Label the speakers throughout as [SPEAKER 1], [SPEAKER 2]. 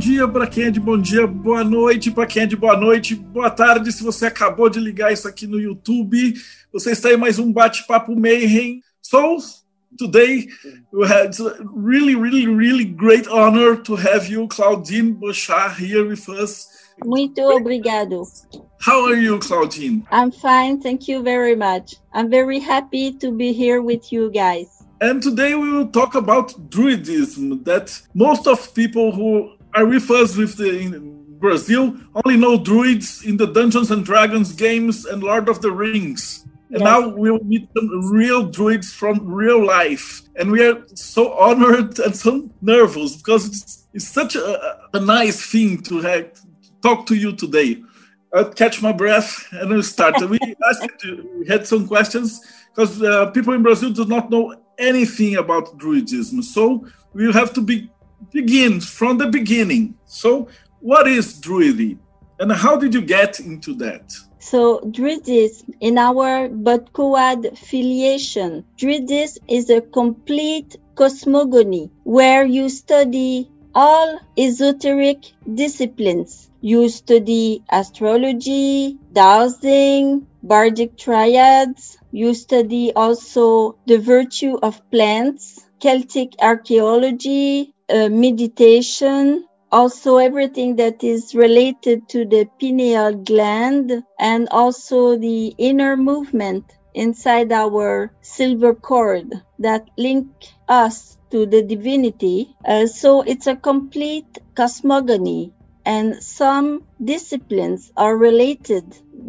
[SPEAKER 1] dia para quem é de bom dia, boa noite para quem é de boa noite, boa tarde se você acabou de ligar isso aqui no YouTube. Você está em mais um bate-papo Mayhem. So, today it's a really, really, really great honor to have you, Claudine Bochard, here with us.
[SPEAKER 2] Muito obrigado.
[SPEAKER 1] How are you, Claudine?
[SPEAKER 2] I'm fine, thank you very much. I'm very happy to be here with you guys.
[SPEAKER 1] And today we will talk about druidism, that most of people who are with us with the in Brazil only know druids in the Dungeons and Dragons games and Lord of the Rings. And yes. now we'll meet some real druids from real life. And we are so honored and so nervous because it's, it's such a, a, nice thing to have, talk to you today. I'll catch my breath and we'll start. we asked we had some questions because uh, people in Brazil do not know anything about druidism. So we'll have to be begins from the beginning. So, what is Druidism, and how did you get into that?
[SPEAKER 2] So, Druidism in our Bodcoad filiation, Druidism is a complete cosmogony where you study all esoteric disciplines. You study astrology, dowsing, bardic triads. You study also the virtue of plants, Celtic archaeology, uh, meditation, also everything that is related to the pineal gland and also the inner movement inside our silver cord that link us to the divinity. Uh, so it's a complete cosmogony and some disciplines are related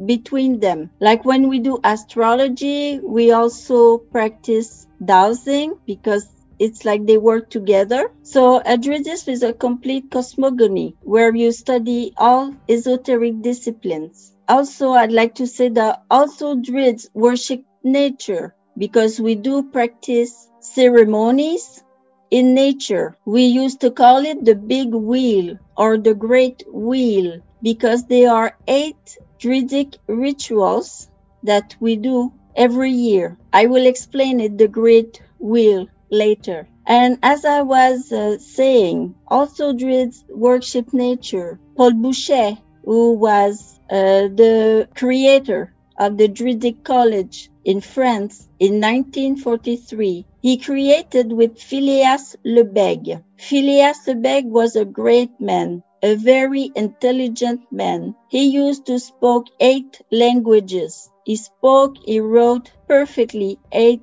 [SPEAKER 2] between them. Like when we do astrology, we also practice dowsing because it's like they work together. So Druidism is a complete cosmogony where you study all esoteric disciplines. Also, I'd like to say that also Druids worship nature because we do practice ceremonies in nature. We used to call it the big wheel or the great wheel because there are eight Druidic rituals that we do every year. I will explain it, the great wheel later. And as I was uh, saying, also Druids worship nature. Paul Bouchet, who was uh, the creator of the Druidic College in France in 1943, he created with Phileas Lebesgue. Phileas Lebesgue was a great man, a very intelligent man. He used to speak eight languages. He spoke, he wrote perfectly eight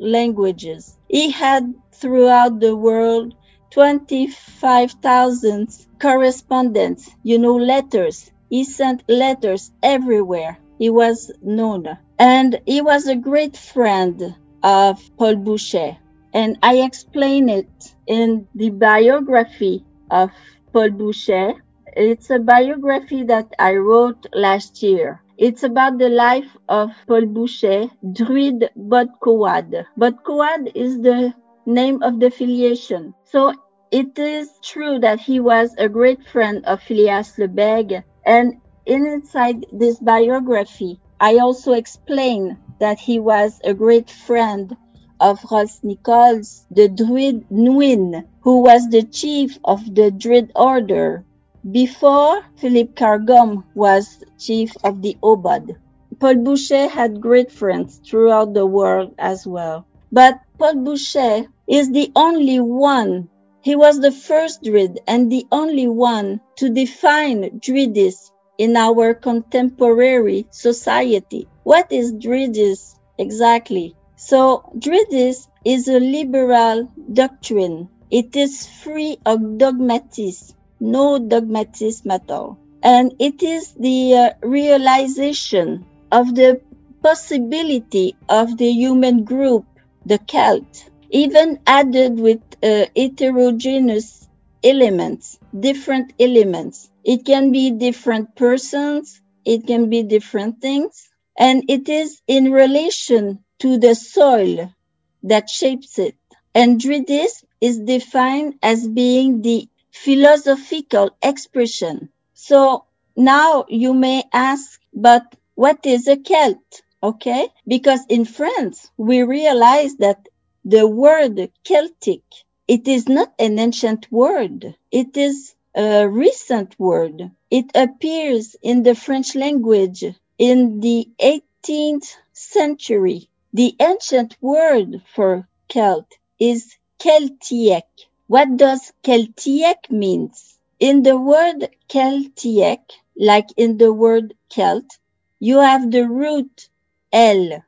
[SPEAKER 2] languages. He had throughout the world 25,000 correspondents, you know, letters. He sent letters everywhere. He was known. And he was a great friend of Paul Bouchet. And I explain it in the biography of Paul Bouchet. It's a biography that I wrote last year. It's about the life of Paul Bouchet, Druid Bodcoad. Bodcoad is the name of the filiation. So it is true that he was a great friend of Phileas Lebesgue. And inside this biography, I also explain that he was a great friend of Ross Nichols, the Druid Nuinn, who was the chief of the Druid Order before Philip Carr-Gomm was chief of the OBOD, Paul Bouchet had great friends throughout the world as well. But Paul Bouchet is the only one. He was the first Druid and the only one to define Druidism in our contemporary society. What is Druidism exactly? So, Druidism is a liberal doctrine. It is free of dogmatism no dogmatism at all. And it is the uh, realization of the possibility of the human group, the Celt, even added with uh, heterogeneous elements, different elements. It can be different persons, it can be different things, and it is in relation to the soil that shapes it. And Druidism is defined as being the philosophical expression. So now you may ask, but what is a Celt? Okay? Because in France, we realize that the word Celtic, it is not an ancient word. It is a recent word. It appears in the French language in the 18th century. The ancient word for Celt is Celtiec. What does Celtiec means? In the word Celtiec, like in the word Celt, you have the root L,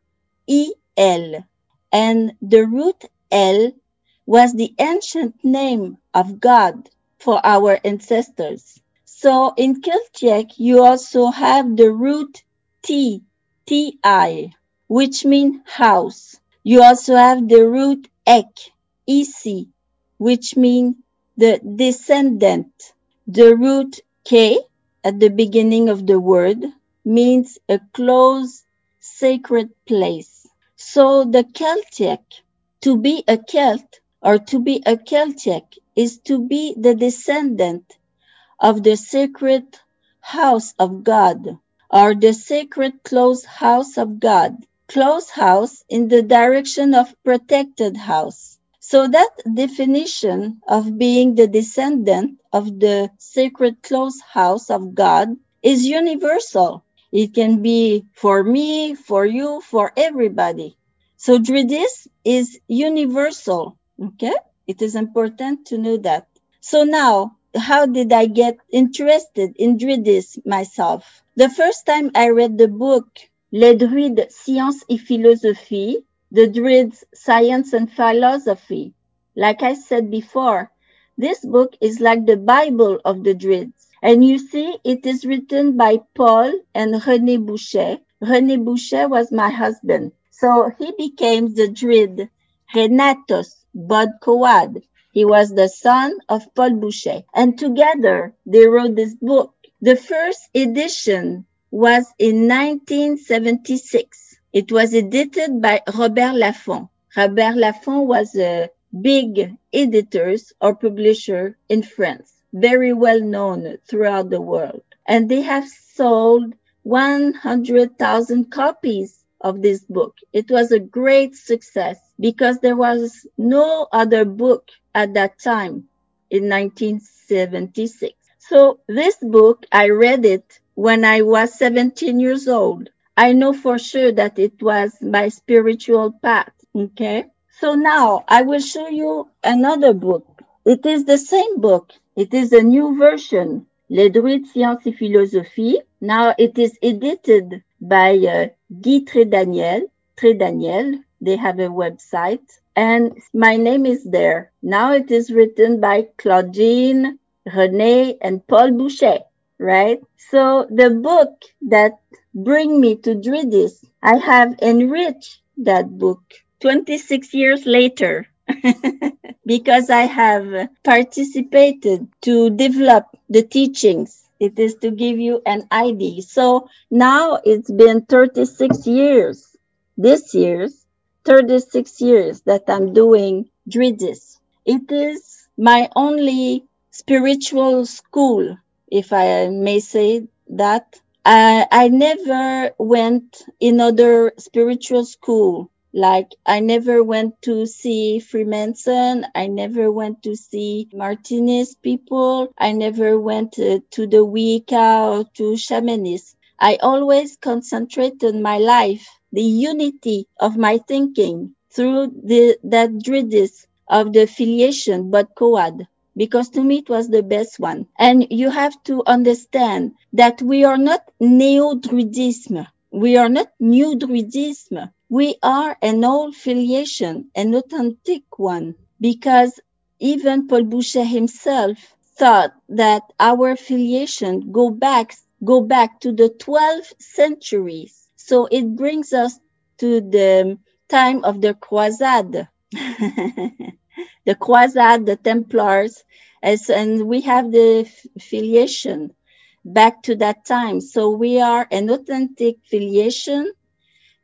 [SPEAKER 2] E L, and the root L was the ancient name of God for our ancestors. So in Celtic, you also have the root T, T-I, which means house. You also have the root ek, EC, which means the descendant. The root K at the beginning of the word means a close sacred place. So the Celtic, to be a Celt or to be a Celtic is to be the descendant of the sacred house of God or the sacred close house of God. Close house in the direction of protected house. So that definition of being the descendant of the sacred close house of God is universal. It can be for me, for you, for everybody. So Druidism is universal. Okay. It is important to know that. So now, how did I get interested in Druidism myself? The first time I read the book, Les Druides, Science et Philosophie, the Druids, Science and Philosophy. Like I said before, this book is like the Bible of the Druids. And you see, it is written by Paul and René Bouchet. René Bouchet was my husband. So he became the Druid Renatus Bud Coad. He was the son of Paul Bouchet. And together they wrote this book. The first edition was in 1976. It was edited by Robert Laffont. Robert Laffont was a big editor or publisher in France, very well known throughout the world. And they have sold 100,000 copies of this book. It was a great success because there was no other book at that time in 1976. So this book, I read it when I was 17 years old. I know for sure that it was my spiritual path. Okay. So now I will show you another book. It is the same book. It is a new version. Les Druides, Sciences et Philosophie. Now it is edited by uh, Guy Trédaniel. Trédaniel. They have a website and my name is there. Now it is written by Claudine, René, and Paul Bouchet right? So the book that bring me to Druidism, I have enriched that book 26 years later because I have participated to develop the teachings. It is to give you an idea. So now it's been 36 years, this year's 36 years that I'm doing Druidism. It is my only spiritual school if I may say that. I, I never went in other spiritual school. Like I never went to see Freemason. I never went to see Martinez people. I never went uh, to the Wicca or to shamanism. I always concentrated my life, the unity of my thinking through the, that druidism of the filiation, Bodcoad because to me it was the best one. And you have to understand that we are not neo-druidism. We are not new druidism. We are an old filiation, an authentic one, because even Paul Bouchet himself thought that our filiation go back go back to the 12th centuries. So it brings us to the time of the Croisade. the Croisade, the Templars, as, and we have the filiation back to that time. So we are an authentic filiation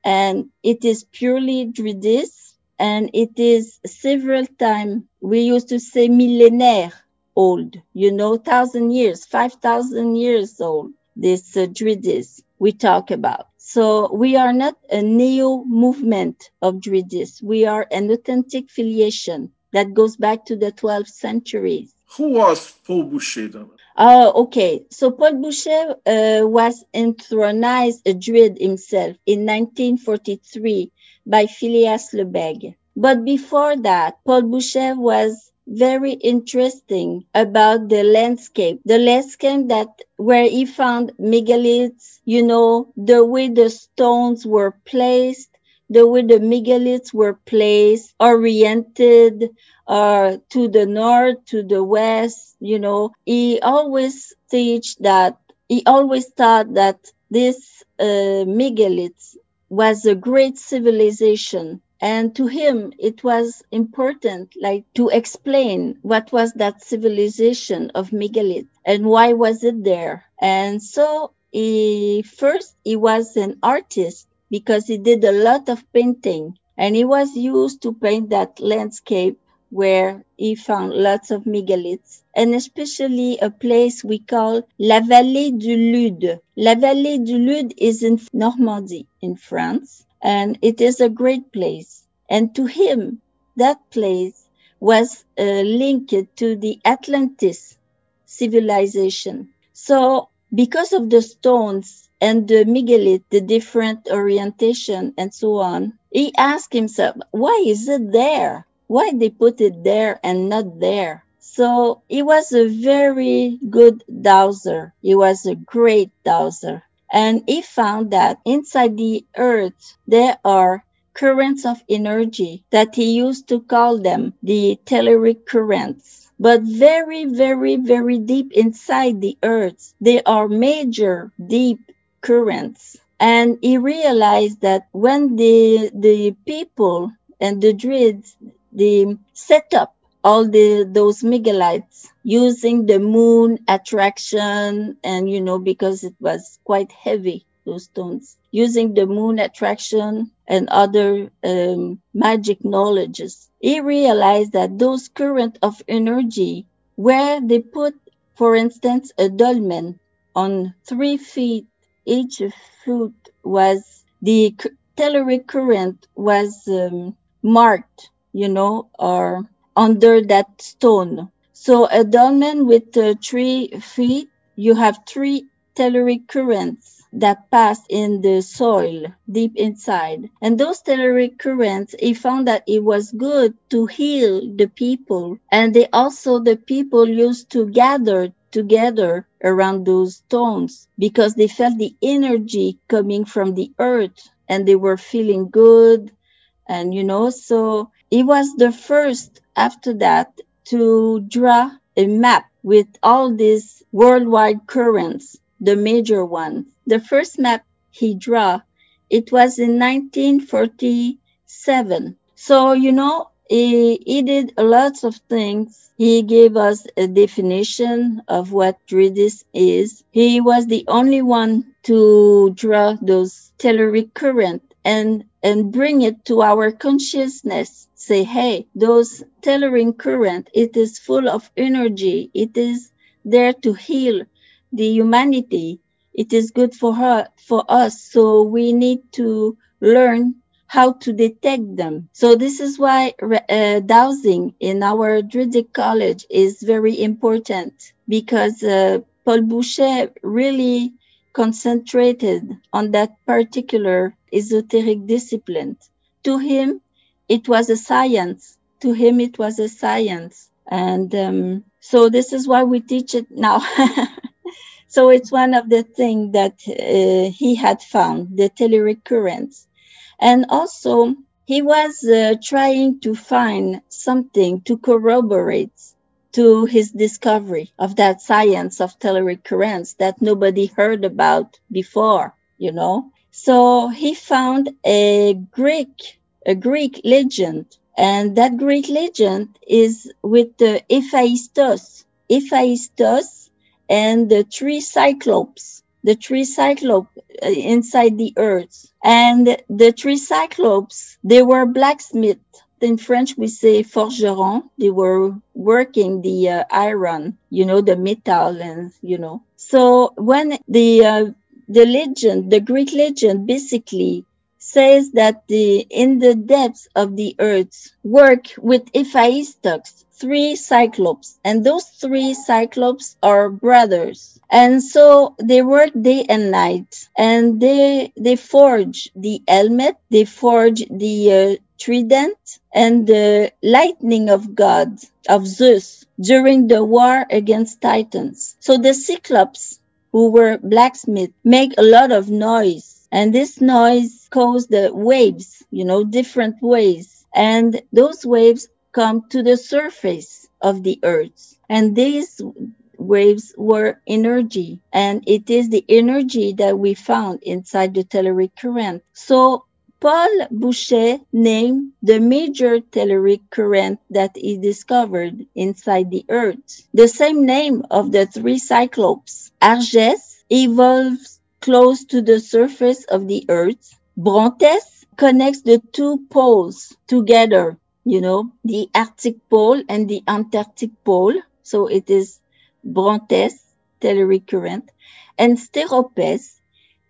[SPEAKER 2] and it is purely Druidism, and it is several times, we used to say millénaire old, you know, thousand years, 5,000 years old, this uh, Druidism we talk about. So we are not a neo movement of Druidism. We are an authentic filiation that goes back to the 12th century.
[SPEAKER 1] Who was Paul Bouchet?
[SPEAKER 2] Oh, okay. So Paul Bouchet uh, was enthronized a Druid himself in 1943 by Phileas Lebesgue. But before that, Paul Bouchet was very interesting about the landscape. The landscape that where he found megaliths, you know, the way the stones were placed, the way the megaliths were placed, oriented uh, to the north, to the west, you know. He always teach that, he always thought that this uh, megaliths was a great civilization and to him, it was important, like to explain what was that civilization of megalith and why was it there. And so he first, he was an artist because he did a lot of painting and he was used to paint that landscape where he found lots of megaliths and especially a place we call La Vallée du Lude. La Vallée du Lude is in Normandy in France and it is a great place. And to him, that place was uh, linked to the Atlantis civilization. So, because of the stones and the megalith, the different orientation and so on, he asked himself, why is it there? Why they put it there and not there? So he was a very good dowser. He was a great dowser. And he found that inside the earth, there are currents of energy that he used to call them the telluric currents. But very, very, very deep inside the earth, they are major deep currents. And he realized that when the, the people and the druids, they set up all the, those megalithes using the moon attraction and, you know, because it was quite heavy, those stones, using the moon attraction and other um, magic knowledges. He realized that those current of energy, where they put, for instance, a dolmen on three feet, each foot was the telluric current was um, marked, you know, or under that stone. So a dolmen with uh, three feet, you have three telluric currents that pass in the soil deep inside. And those telluric currents, he found that it was good to heal the people. And they also, the people used to gather together around those stones because they felt the energy coming from the earth and they were feeling good. And, you know, so he was the first after that to draw a map with all these worldwide currents, the major ones the first map he drew, it was in 1947. So, you know, he, he did lots of things. He gave us a definition of what Druidism is. He was the only one to draw those telluric current and and bring it to our consciousness. Say, hey, those telluric current, it is full of energy. It is there to heal the humanity it is good for her for us so we need to learn how to detect them. So this is why uh, dowsing in our druidic college is very important because uh, paul bouchet really concentrated on that particular esoteric discipline. To him it was a science. To him it was a science. And um, so this is why we teach it now. So it's one of the things that uh, he had found, the telluric. And also, he was uh, trying to find something to corroborate to his discovery of that science of telluric that nobody heard about before, you know. So he found a Greek, a Greek legend, and that Greek legend is with the Hephaistos. Hephaistos and the three cyclopes the three cyclopes uh, inside the earth. And the three cyclopes, they were blacksmiths. In French, we say forgeron. They were working the uh, iron, you know, the metal, and you know. So when the uh, the legend, the Greek legend, basically says that the in the depths of the earth work with Hephaestus, three cyclops, and those three cyclops are brothers. And so they work day and night, and they they forge the helmet, they forge the uh, trident, and the lightning of God of Zeus during the war against Titans. So the Cyclops, who were blacksmiths, make a lot of noise and this noise caused the waves, you know, different waves. And those waves come to the surface of the earth. And these waves were energy. And it is the energy that we found inside the telluric current. So Paul Bouchet named the major telluric current that he discovered inside the earth. The same name of the three cyclopes. Arges evolves close to the surface of the earth. Brontes connects the two poles together, you know, the Arctic pole and the Antarctic pole. So it is Brontes, telluric current. And Steropes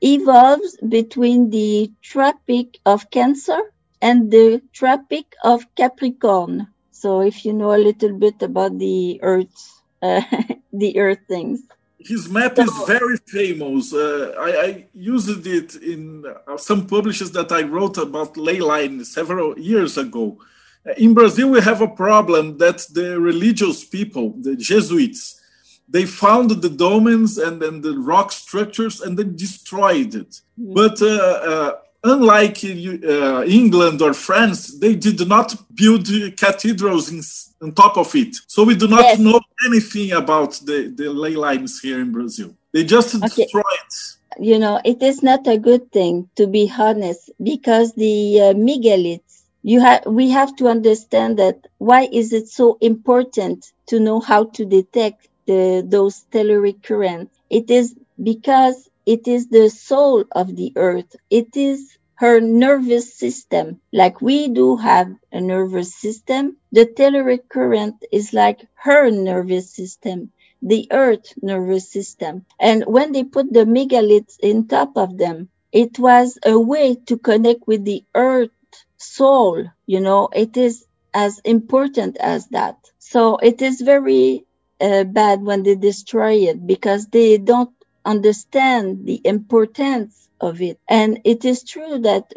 [SPEAKER 2] evolves between the Tropic of Cancer and the Tropic of Capricorn. So if you know a little bit about the Earth, uh, the Earth things.
[SPEAKER 1] His map is very famous. Uh, I, I, used it in uh, some publishes that I wrote about ley line several years ago. Uh, in Brazil, we have a problem that the religious people, the Jesuits, they found the dolmens and then the rock structures and then destroyed it. Mm. But uh, uh unlike uh, England or France, they did not build cathedrals in, on top of it. So we do not yes. know anything about the, the ley lines here in Brazil. They just okay. destroy it.
[SPEAKER 2] You know, it is not a good thing, to be honest, because the uh, megaliths, you have, we have to understand that why is it so important to know how to detect the, those telluric currents? It is because it is the soul of the earth. It is her nervous system. Like we do have a nervous system, the telluric current is like her nervous system, the earth nervous system. And when they put the megaliths in top of them, it was a way to connect with the earth soul. You know, it is as important as that. So it is very uh, bad when they destroy it because they don't understand the importance of it. And it is true that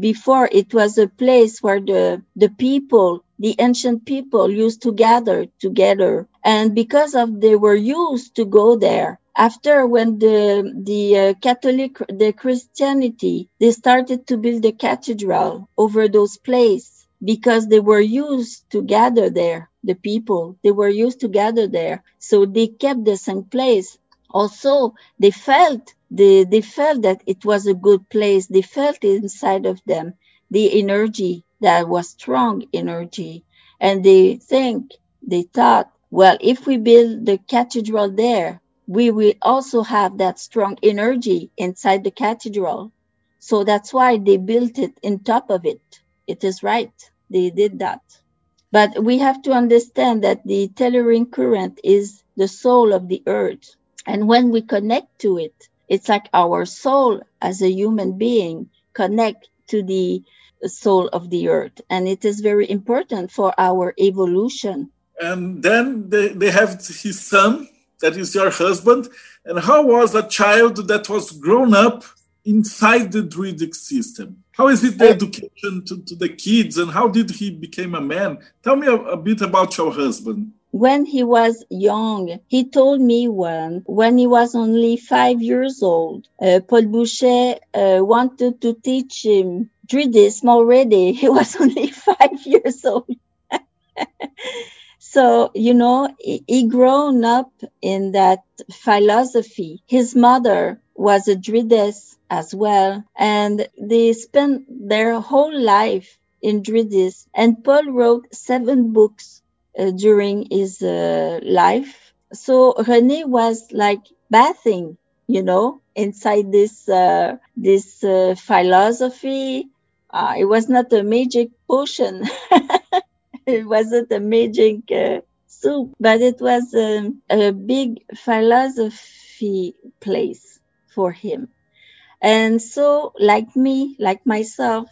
[SPEAKER 2] before it was a place where the, the people, the ancient people used to gather together. And because of they were used to go there, after when the the uh, Catholic the Christianity they started to build a cathedral over those places because they were used to gather there the people they were used to gather there so they kept the same place also they felt they, they felt that it was a good place. They felt inside of them the energy that was strong energy. And they think they thought well if we build the cathedral there we will also have that strong energy inside the cathedral. So that's why they built it in top of it. It is right. They did that. But we have to understand that the telluric current is the soul of the earth. And when we connect to it, it's like our soul as a human being connect to the soul of the earth. And it is very important for our evolution.
[SPEAKER 1] And then they, they have his son, that is your husband. And how was a child that was grown up inside the druidic system? How is it the education to, to the kids and how did he become a man? Tell me a, a bit about your husband
[SPEAKER 2] when he was young, he told me when, when he was only five years old, uh, Paul Bouchet uh, wanted to teach him Druidism already. He was only five years old. so, you know, he, he grown up in that philosophy. His mother was a Druidess as well, and they spent their whole life in Druidism. And Paul wrote seven books during his uh, life. So René was like bathing you know, inside this uh, this uh, philosophy. Uh, it was not a magic potion. it wasn't a magic uh, soup, but it was um, a big philosophy place for him. And so, like me, like myself,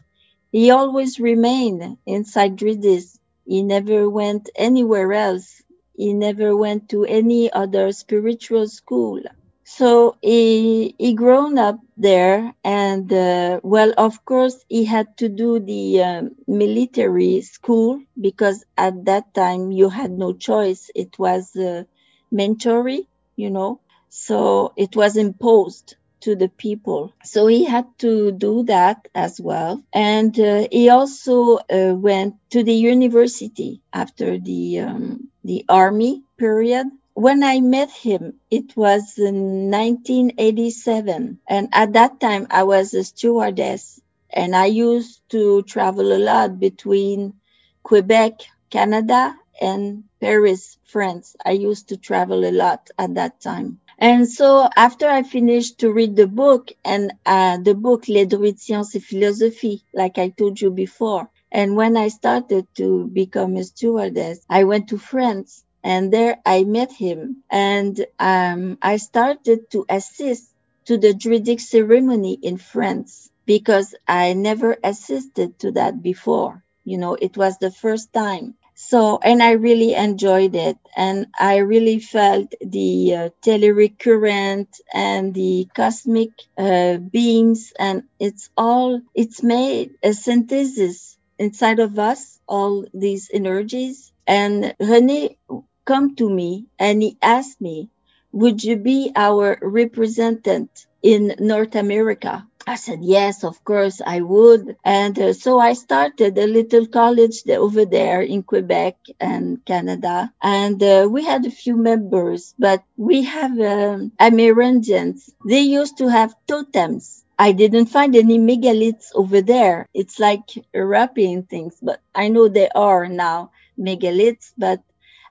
[SPEAKER 2] he always remained inside Druidism. He never went anywhere else. He never went to any other spiritual school. So he he grown up there, and uh, well, of course, he had to do the um, military school because at that time you had no choice. It was uh, mandatory, you know, so it was imposed to the people. So he had to do that as well. And uh, he also uh, went to the university after the um, the army period. When I met him, it was in 1987. And at that time, I was a stewardess and I used to travel a lot between Quebec, Canada, and Paris, France. I used to travel a lot at that time. And so after I finished to read the book and uh, the book Les Druides Sciences et Philosophie, like I told you before, and when I started to become a stewardess, I went to France and there I met him and um, I started to assist to the Druidic ceremony in France because I never assisted to that before. You know, it was the first time. So, and I really enjoyed it. And I really felt the uh, telluric current and the cosmic uh, beings. And it's all, it's made a synthesis inside of us, all these energies. And René come to me and he asked me, would you be our representative in North America? I said, yes, of course I would. And uh, so I started a little college over there in Quebec and Canada. And uh, we had a few members, but we have um, Amerindians. They used to have totems. I didn't find any megaliths over there. It's like European things, but I know there are now megaliths, but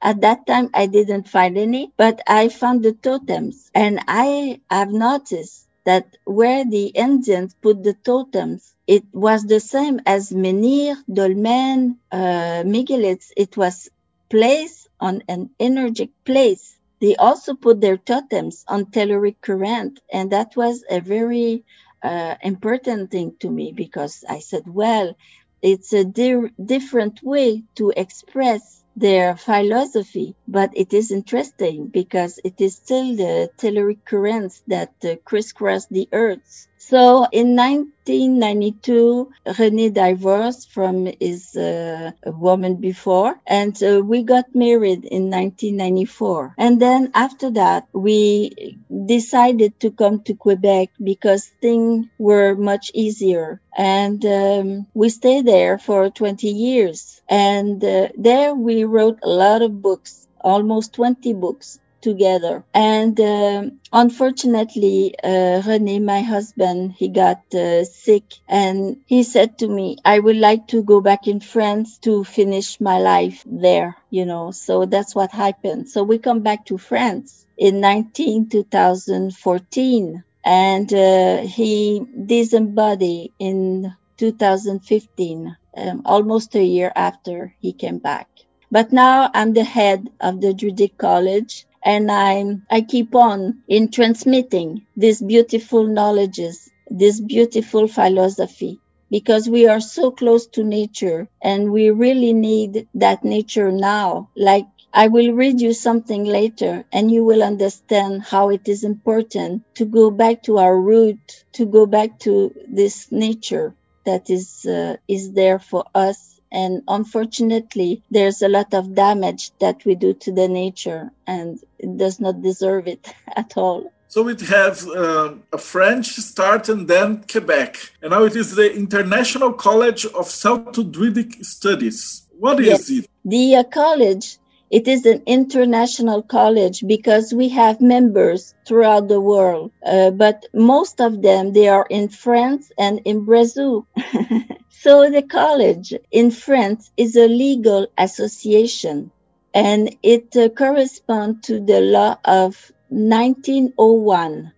[SPEAKER 2] at that time I didn't find any, but I found the totems and I have noticed that where the Indians put the totems, it was the same as menhir, dolmen, uh, megaliths. It was placed on an energetic place. They also put their totems on telluric current, and that was a very uh, important thing to me because I said, well, it's a di- different way to express their philosophy, but it is interesting because it is still the telluric currents that uh, crisscross the earth. So in 1992, René divorced from his uh, woman before, and uh, we got married in 1994. And then after that, we decided to come to Quebec because things were much easier. And um, we stayed there for 20 years. And uh, there we wrote a lot of books, almost 20 books together. And um, unfortunately, uh, René, my husband, he got uh, sick and he said to me, I would like to go back in France to finish my life there, you know. So that's what happened. So we come back to France in 19, 2014 and uh, he disembodied in 2015, um, almost a year after he came back. But now I'm the head of the Druidic College and I, I keep on in transmitting these beautiful knowledges, this beautiful philosophy, because we are so close to nature and we really need that nature now. Like I will read you something later and you will understand how it is important to go back to our root, to go back to this nature that is, uh, is there for us and unfortunately, there's a lot of damage that we do to the nature, and it does not deserve it at all.
[SPEAKER 1] So it has uh, a French start and then Quebec. And now it is the International College of Celto-Druidic Studies. What is yes. it?
[SPEAKER 2] The uh, college it is an international college because we have members throughout the world, uh, but most of them they are in France and in Brazil. so the college in France is a legal association, and it uh, corresponds to the law of 1901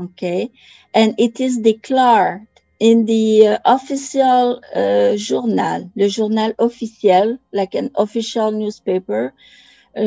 [SPEAKER 2] Okay. And it is declared in the uh, official uh, journal, le journal officiel, like an official newspaper,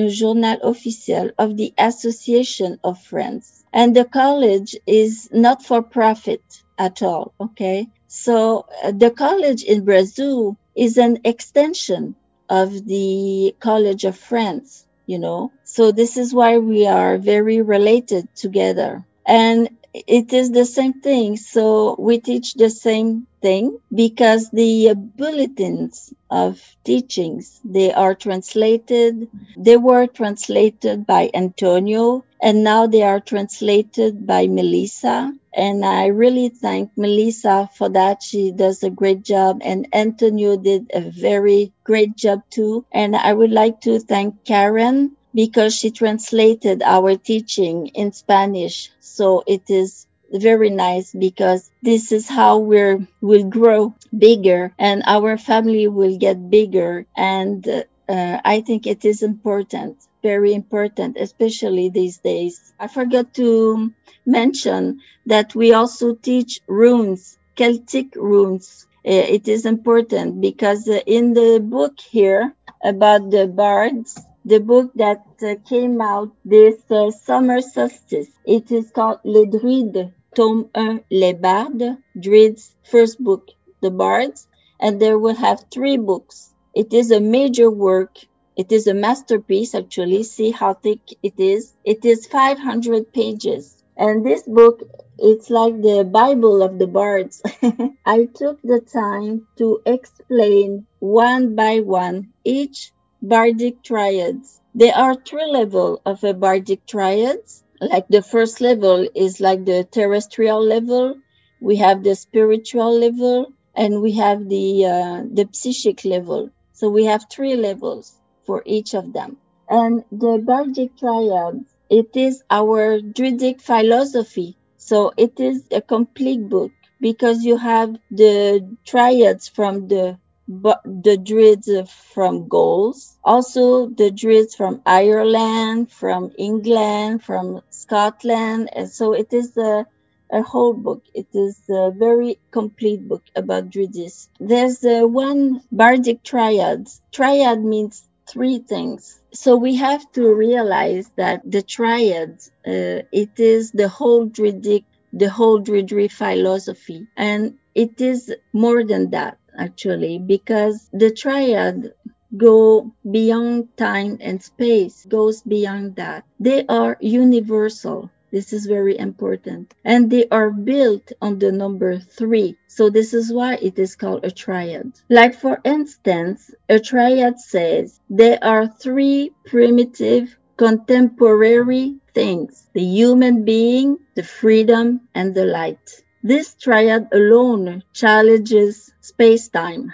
[SPEAKER 2] journal officiel of the Association of Friends. And the college is not for profit at all. Okay. So uh, the college in Brazil is an extension of the College of Friends, you know. So this is why we are very related together. And it is the same thing. So we teach the same thing because the bulletins of teachings, they are translated. They were translated by Antonio and now they are translated by Melissa. And I really thank Melissa for that. She does a great job and Antonio did a very great job too. And I would like to thank Karen because she translated our teaching in Spanish. So it is very nice because this is how we're will grow bigger and our family will get bigger and uh, I think it is important, very important, especially these days. I forgot to mention that we also teach runes, Celtic runes. Uh, it is important because in the book here about the bards, the book that uh, came out this uh, summer solstice. It is called Les Druides, tome 1, Les Bardes, Druids, first book, The Bards, and there will have three books. It is a major work. It is a masterpiece, actually. See how thick it is. It is 500 pages. And this book, it's like the Bible of the bards. I took the time to explain one by one each bardic triads. There are three levels of a bardic triads. Like the first level is like the terrestrial level. We have the spiritual level and we have the uh, the psychic level. So we have three levels for each of them. And the bardic triads, it is our druidic philosophy. So it is a complete book because you have the triads from the but the Druids from Gauls, also the Druids from Ireland, from England, from Scotland, and so it is a, a whole book. It is a very complete book about Druids. There's one bardic triad. Triad means three things. So we have to realize that the triad, uh, it is the whole Druidic, the whole Druidry philosophy, and it is more than that actually because the triad go beyond time and space goes beyond that. They are universal. This is very important. And they are built on the number three. So this is why it is called a triad. Like for instance a triad says there are three primitive contemporary things the human being the freedom and the light. This triad alone challenges space-time.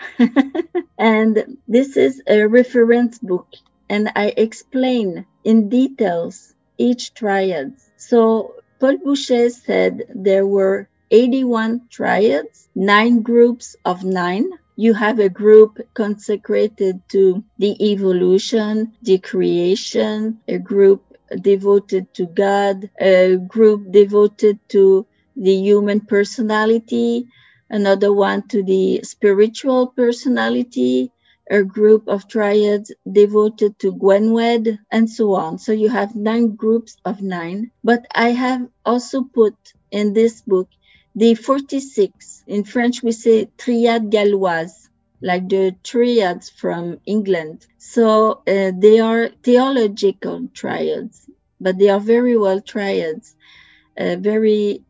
[SPEAKER 2] and this is a reference book and I explain in details each triad. So Paul Bouchet said there were 81 triads, nine groups of nine. You have a group consecrated to the evolution, the creation, a group devoted to God, a group devoted to the human personality, another one to the spiritual personality, a group of triads devoted to Gwenwed, and so on. So you have nine groups of nine. But I have also put in this book the 46. In French, we say triade galloise, like the triads from England. So uh, they are theological triads, but they are very well triads, uh, very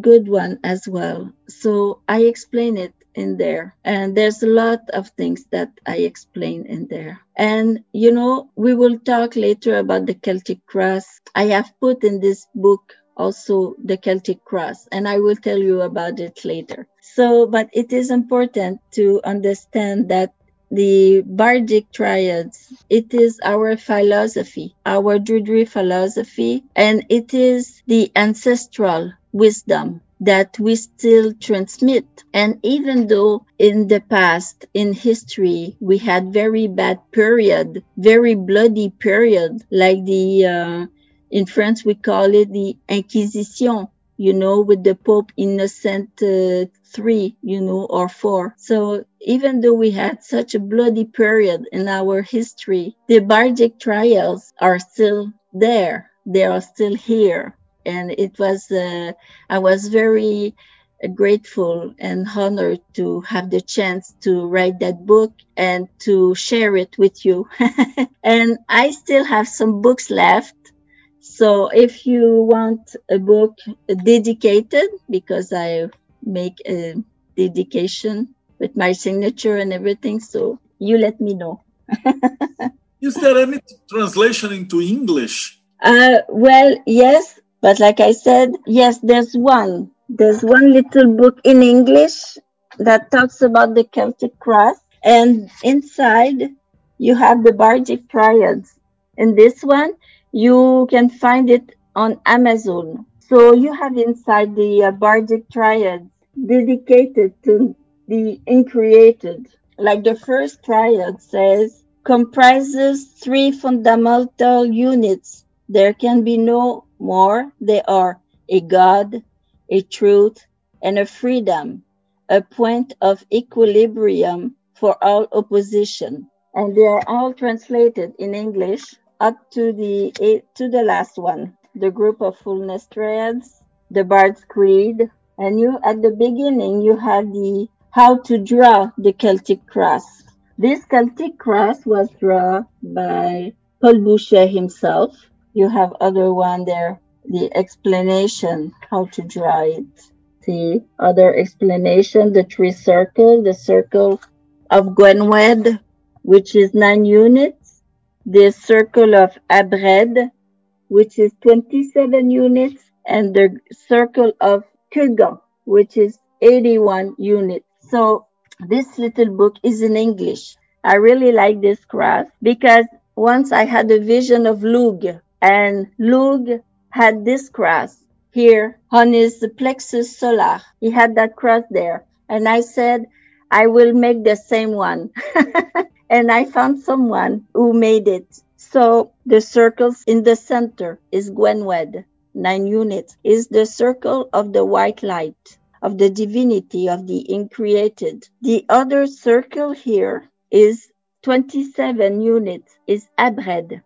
[SPEAKER 2] good one as well. So I explain it in there. And there's a lot of things that I explain in there. And, you know, we will talk later about the Celtic cross. I have put in this book also the Celtic cross, and I will tell you about it later. So, but it is important to understand that the bardic triads it is our philosophy our druidry philosophy and it is the ancestral wisdom that we still transmit. And even though in the past, in history, we had very bad period, very bloody period, like the, uh, in France, we call it the Inquisition. you know, with the Pope Innocent uh, three, you know, or four. So even though we had such a bloody period in our history, the Bardic triads are still there. They are still here. And it was, uh, I was very grateful and honored to have the chance to write that book and to share it with you. and I still have some books left. So if you want a book dedicated, because I make a dedication with my signature and everything, so you let me know.
[SPEAKER 1] Is there any translation into English?
[SPEAKER 2] Uh, well, yes, but like I said, yes, there's one there's one little book in English that talks about the Celtic cross, and inside you have the Bardic triads. In this one, you can find it on Amazon. So you have inside the uh, Bardic triads dedicated to the uncreated. Like the first triad says, comprises three fundamental units. There can be no more. They are a God, a truth, and a freedom, a point of equilibrium for all opposition. And they are all translated in English up to the eh, to the last one, the group of fullness threads, the Bard's Creed, and you at the beginning you have the how to draw the Celtic cross. This Celtic cross was drawn by Paul Bouchet himself. You have other one there the explanation how to draw it. The other explanation, the tree circle, the circle of Gwenwed, which is nine units, the circle of Abred, which is 27 units, and the circle of Kugan, which is 81 units. So this little book is in English. I really like this cross because once I had a vision of Lug, and Lug had this cross here on his plexus solar. He had that cross there. And I said, I will make the same one. and I found someone who made it. So the circles in the center is Gwenwed, nine units, is the circle of the white light, of the divinity of the uncreated. The other circle here is 27 units, is Abred.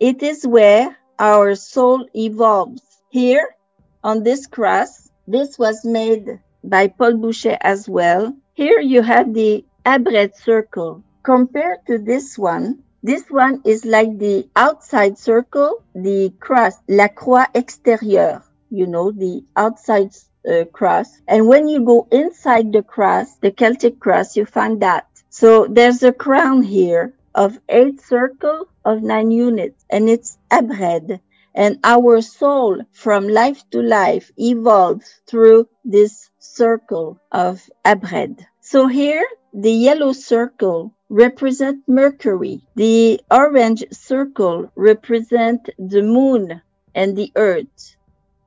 [SPEAKER 2] It is where our soul evolves. Here on this cross, this was made by Paul Bouchet as well. Here you have the Abred circle. Compared to this one, this one is like the outside circle, the cross, la croix extérieure, you know, the outside uh, cross. And when you go inside the cross, the Celtic cross, you find that. So there's a crown here of eight circles of nine units, and it's Abred. And our soul from life to life evolves through this circle of Abred. So here, the yellow circle represent Mercury. The orange circle represent the moon and the earth.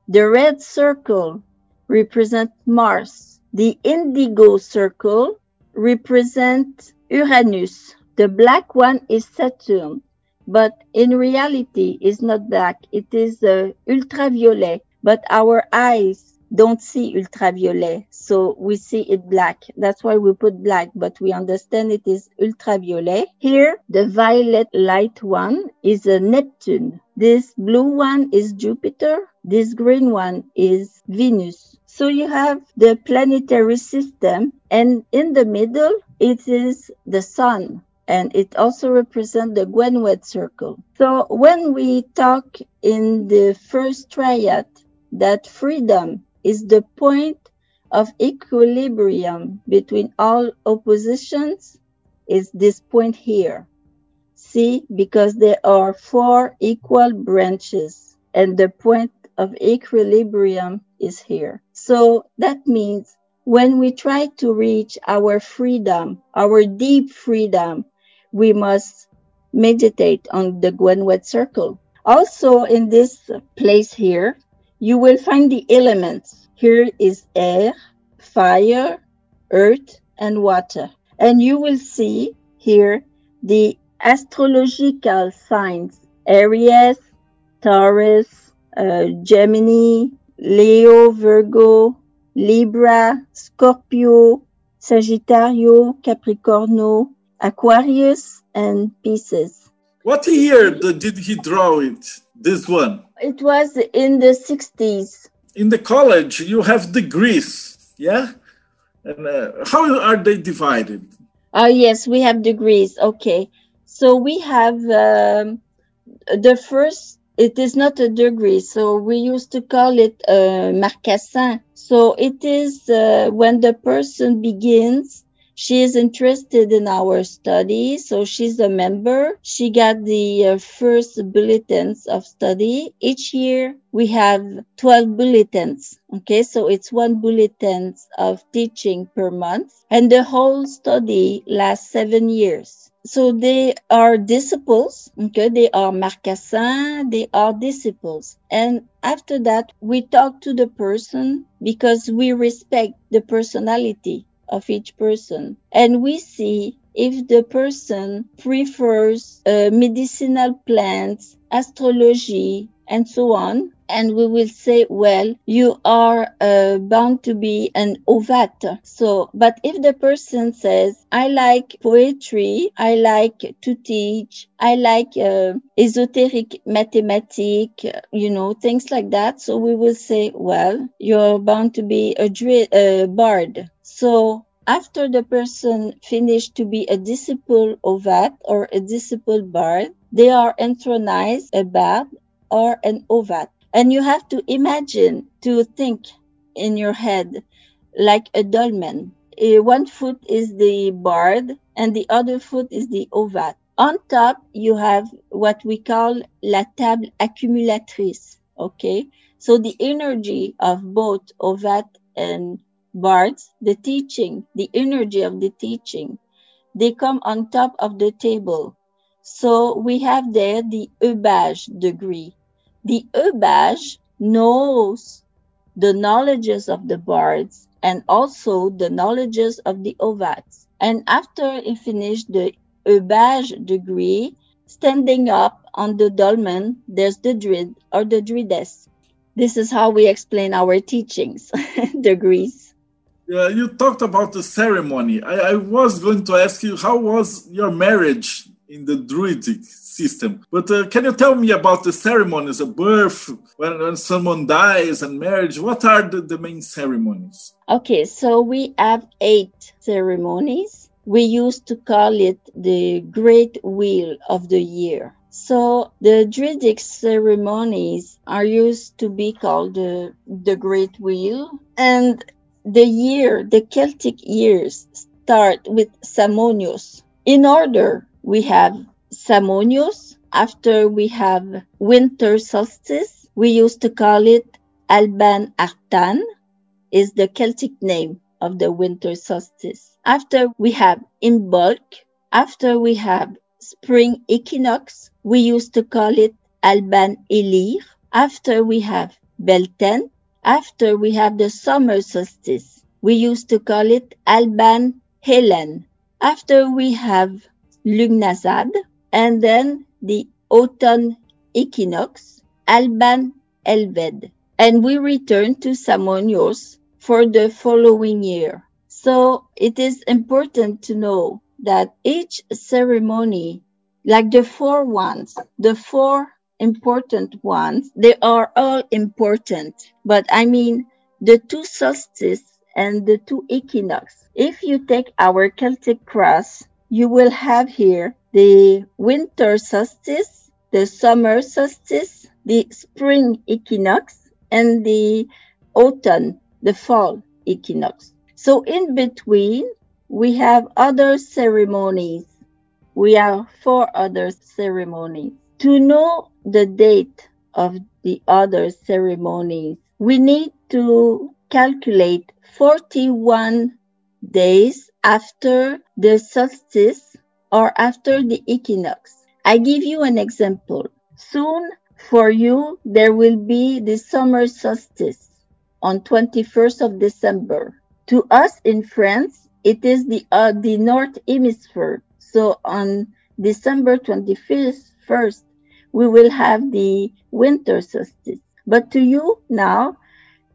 [SPEAKER 2] The red circle represent Mars. The indigo circle represent Uranus the black one is Saturn, but in reality it's not black. It is uh, ultraviolet, but our eyes don't see ultraviolet, so we see it black. That's why we put black, but we understand it is ultraviolet. Here, the violet light one is a Neptune. This blue one is Jupiter. This green one is Venus. So you have the planetary system, and in the middle, it is the sun and it also represents the Gwenwed circle. So when we talk in the first triad that freedom is the point of equilibrium between all oppositions is this point here. See, because there are four equal branches and the point of equilibrium is here. So that means when we try to reach our freedom, our deep freedom, we must meditate on the Gwenwed circle. Also, in this place here, you will find the elements. Here is air, fire, earth, and water. And you will see here the astrological signs Aries, Taurus, uh, Gemini, Leo, Virgo, Libra, Scorpio, Sagittario, Capricorno, Aquarius, and Pisces.
[SPEAKER 1] What year did he draw it? This one?
[SPEAKER 2] It was in the 60s.
[SPEAKER 1] In the college, you have degrees, yeah? And uh, how are they divided?
[SPEAKER 2] Oh, yes, we have degrees. Okay. So we have um, the first, it is not a degree. So we used to call it uh, marcassin. So it is uh, when the person begins she is interested in our study, so she's a member. She got the uh, first bulletins of study. Each year we have 12 bulletins. Okay, so it's one bulletin of teaching per month, and the whole study lasts seven years. So they are disciples. Okay, they are marcassins, they are disciples. And after that, we talk to the person because we respect the personality of each person. And we see if the person prefers uh, medicinal plants, astrology, and so on. And we will say, well, you are uh, bound to be an Ovat. So, but if the person says, I like poetry, I like to teach, I like uh, esoteric mathematics, you know, things like that. So we will say, well, you're bound to be a, dri- a bard. So after the person finished to be a disciple Ovat or a disciple bard, they are enthronized a bard or an Ovat. And you have to imagine to think in your head like a dolmen. Uh, one foot is the bard and the other foot is the Ovat. On top, you have what we call la table accumulatrice. Okay. So the energy of both Ovat and bards, the teaching, the energy of the teaching, they come on top of the table. So we have there the Eubage degree. The Eubage knows the knowledges of the bards and also the knowledges of the Ovats. And after he finished the Eubage degree, standing up on the dolmen, there's the Druid or the Druidess. This is how we explain our teachings, degrees.
[SPEAKER 1] Yeah, you talked about the ceremony. I, I, was going to ask you how was your marriage in the Druidic system, but uh, can you tell me about the ceremonies, a birth, when, when someone dies, and marriage? What are the, the main ceremonies?
[SPEAKER 2] Okay, so we have eight ceremonies. We used to call it the Great Wheel of the Year. So the Druidic ceremonies are used to be called the, the Great Wheel, and the year, the Celtic years start with Samonios. In order, we have Samonios. After we have winter solstice, we used to call it Alban Arthan, is the Celtic name of the winter solstice. After we have Imbolc, after we have spring equinox, we used to call it Alban Eilir. After we have Belten, after we have the summer solstice, we used to call it Alban Helen. After we have Lugnasad, and then the autumn equinox, Alban Elfed. And we return to Samonios for the following year. So it is important to know that each ceremony, like the four ones, the four important ones. They are all important, but I mean the two solstices and the two equinox. If you take our Celtic cross, you will have here the winter solstice, the summer solstice, the spring equinox, and the autumn, the fall equinox. So in between, we have other ceremonies. We have four other ceremonies. To know the date of the other ceremonies, we need to calculate 41 days after the solstice or after the equinox. I give you an example. Soon for you, there will be the summer solstice on 21st of December. To us in France, it is the, uh, the North Hemisphere. So on December 25th, first, we will have the winter solstice. But to you now,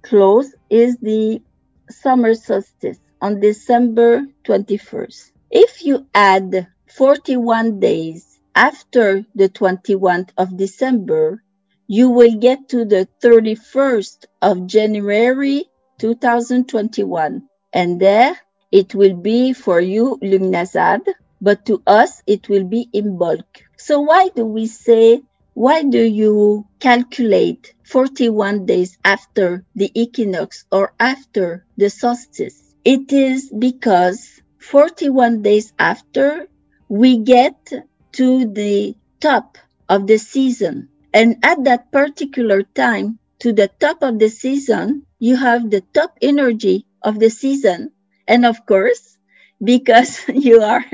[SPEAKER 2] close is the summer solstice on December 21st. If you add 41 days after the 21st of December, you will get to the 31st of January 2021. And there it will be for you Lugnasad, but to us it will be Imbolc. So why do we say, why do you calculate 41 days after the equinox or after the solstice? It is because 41 days after we get to the top of the season. And at that particular time, to the top of the season, you have the top energy of the season. And of course, because you are,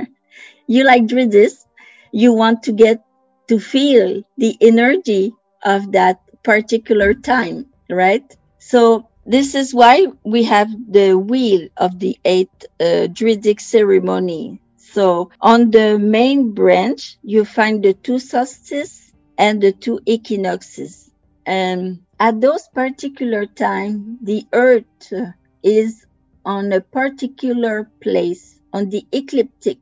[SPEAKER 2] you like druids, you want to get to feel the energy of that particular time, right? So this is why we have the wheel of the eight uh, druidic ceremony. So on the main branch, you find the two solstices and the two equinoxes. And at those particular time, the earth is on a particular place on the ecliptic.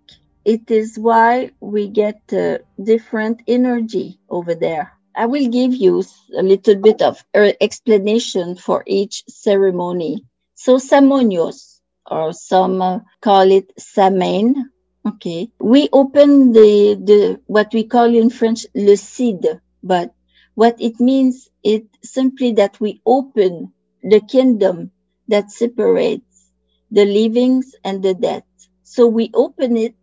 [SPEAKER 2] It is why we get uh, different energy over there. I will give you a little bit of explanation for each ceremony. So Samonios, or some uh, call it Samain. Okay, we open the the what we call in French le cid, but what it means it simply that we open the kingdom that separates the livings and the dead. So we open it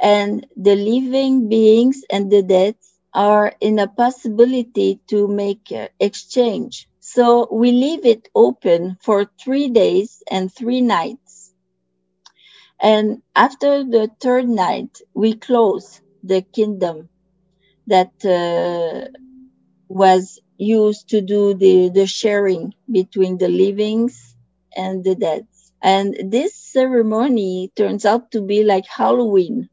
[SPEAKER 2] and the living beings and the dead are in a possibility to make exchange. So we leave it open for three days and three nights. And after the third night, we close the kingdom that uh, was used to do the, the sharing between the livings and the dead. And this ceremony turns out to be like Halloween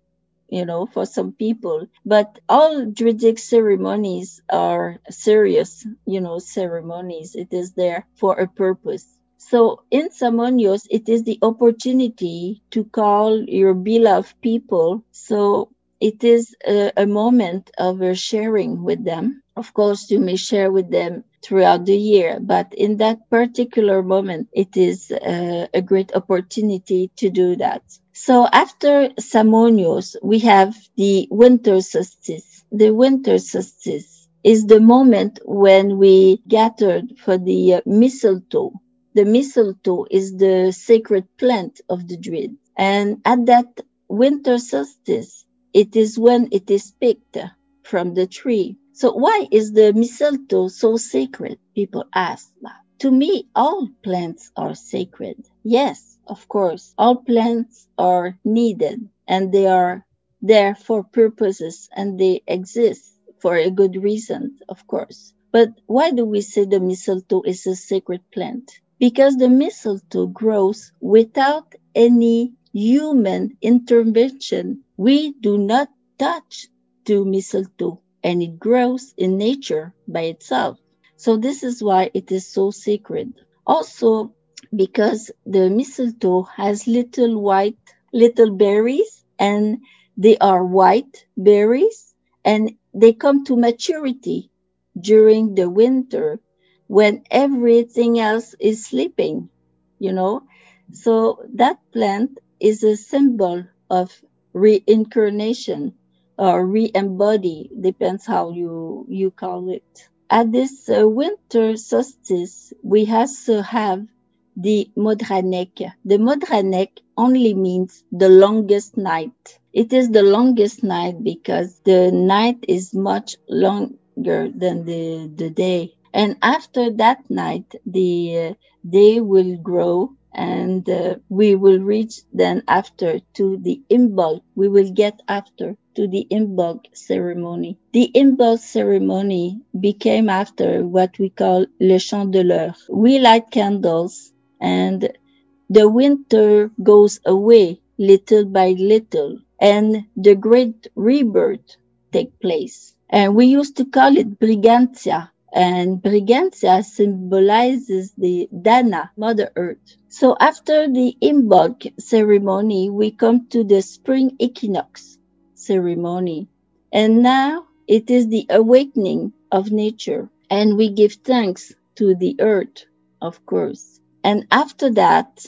[SPEAKER 2] you know, for some people. But all Druidic ceremonies are serious, you know, ceremonies. It is there for a purpose. So in Samonios, it is the opportunity to call your beloved people. So it is a, a moment of sharing with them. Of course, you may share with them throughout the year, but in that particular moment, it is a, a great opportunity to do that. So after Samonios, we have the winter solstice. The winter solstice is the moment when we gathered for the uh, mistletoe. The mistletoe is the sacred plant of the Druid. And at that winter solstice, it is when it is picked from the tree. So why is the mistletoe so sacred? People ask. To me, all plants are sacred. Yes, of course, all plants are needed and they are there for purposes and they exist for a good reason, of course. But why do we say the mistletoe is a sacred plant? Because the mistletoe grows without any human intervention. We do not touch the mistletoe and it grows in nature by itself. So this is why it is so sacred. Also, because the mistletoe has little white little berries and they are white berries and they come to maturity during the winter when everything else is sleeping you know so that plant is a symbol of reincarnation or re-embody depends how you you call it at this uh, winter solstice we also have the Modranek. The Modranek only means the longest night. It is the longest night because the night is much longer than the, the day. And after that night, the uh, day will grow and uh, we will reach then after to the Imbolc. We will get after to the Imbolc ceremony. The Imbolc ceremony became after what we call le chandeleur. We light candles and the winter goes away little by little and the great rebirth take place. And we used to call it Brigantia and Brigantia symbolizes the Dana, Mother Earth. So after the Imbolc ceremony, we come to the spring equinox ceremony. And now it is the awakening of nature. And we give thanks to the earth, of course. And after that,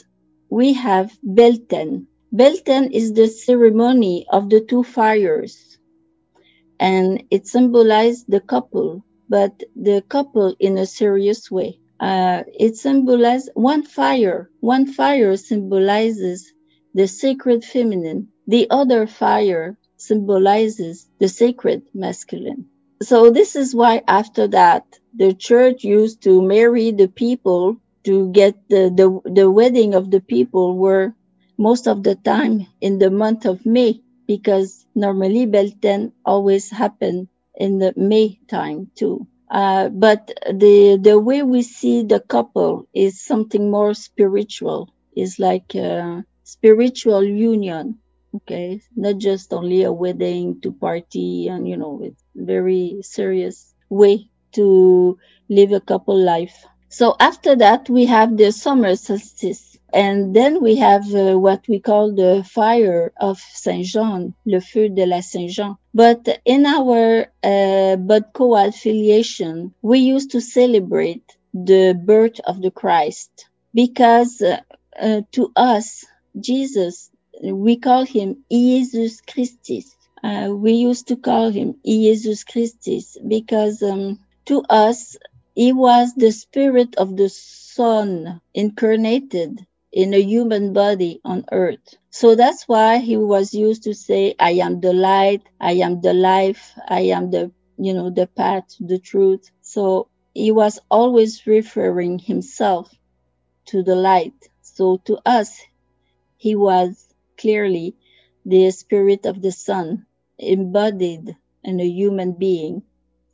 [SPEAKER 2] we have Belten. Belten is the ceremony of the two fires. And it symbolizes the couple but the couple in a serious way. Uh, it symbolizes one fire. One fire symbolizes the sacred feminine. The other fire symbolizes the sacred masculine. So this is why after that, the church used to marry the people to get the, the, the wedding of the people were most of the time in the month of May because normally Belten always happened in the May time too. Uh, but the the way we see the couple is something more spiritual. Is like a spiritual union. Okay, not just only a wedding to party and you know it's very serious way to live a couple life. So after that we have the summer solstice and then we have uh, what we call the fire of Saint Jean, le feu de la Saint Jean. But in our uh, Bodcoad affiliation, we used to celebrate the birth of the Christ because uh, uh, to us, Jesus, we call him Jesus Christus. Uh, we used to call him Jesus Christus because um, to us, he was the spirit of the Son incarnated in a human body on earth. So that's why he was used to say, I am the light, I am the life, I am the, you know, the path, the truth. So he was always referring himself to the light. So to us, he was clearly the spirit of the sun embodied in a human being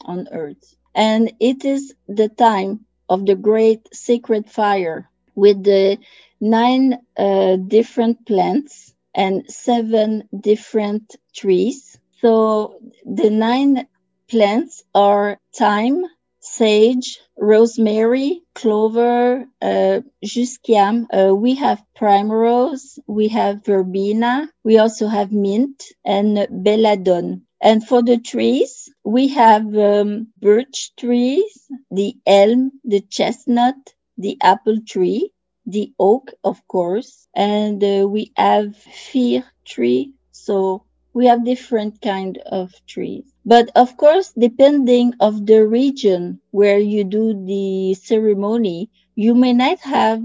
[SPEAKER 2] on earth. And it is the time of the great sacred fire with the nine uh, different plants and seven different trees. So the nine plants are thyme, sage, rosemary, clover, uh, jusquiam. Uh, we have primrose, we have verbena, we also have mint and belladonna. And for the trees, we have um, birch trees, the elm, the chestnut, the apple tree, the oak, of course, and uh, we have fir tree. So we have different kind of trees. But of course, depending of the region where you do the ceremony, you may not have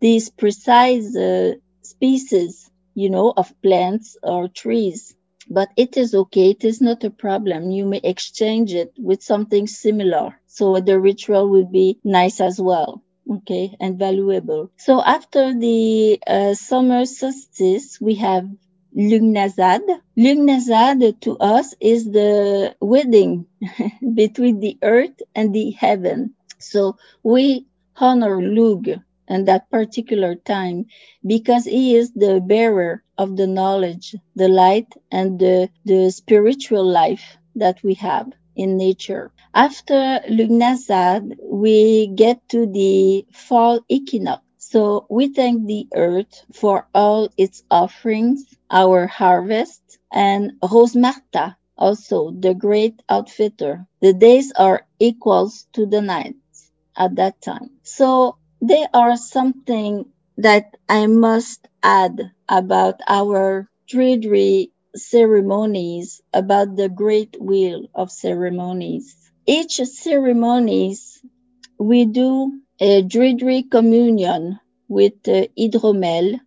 [SPEAKER 2] these precise uh, species, you know, of plants or trees. But it is okay. It is not a problem. You may exchange it with something similar. So the ritual will be nice as well okay, and valuable. So after the uh, summer solstice, we have Lugnasad. Lugnasad to us is the wedding between the earth and the heaven. So we honor Lug in that particular time because he is the bearer of the knowledge, the light, and the, the spiritual life that we have in nature. After Lugnasad, we get to the fall equinox. So we thank the earth for all its offerings, our harvest, and Rosmerta, also the great outfitter. The days are equals to the nights at that time. So there are something that I must add about our Druidry ceremonies about the great wheel of ceremonies. Each ceremonies we do a Druidry communion with uh, hydromel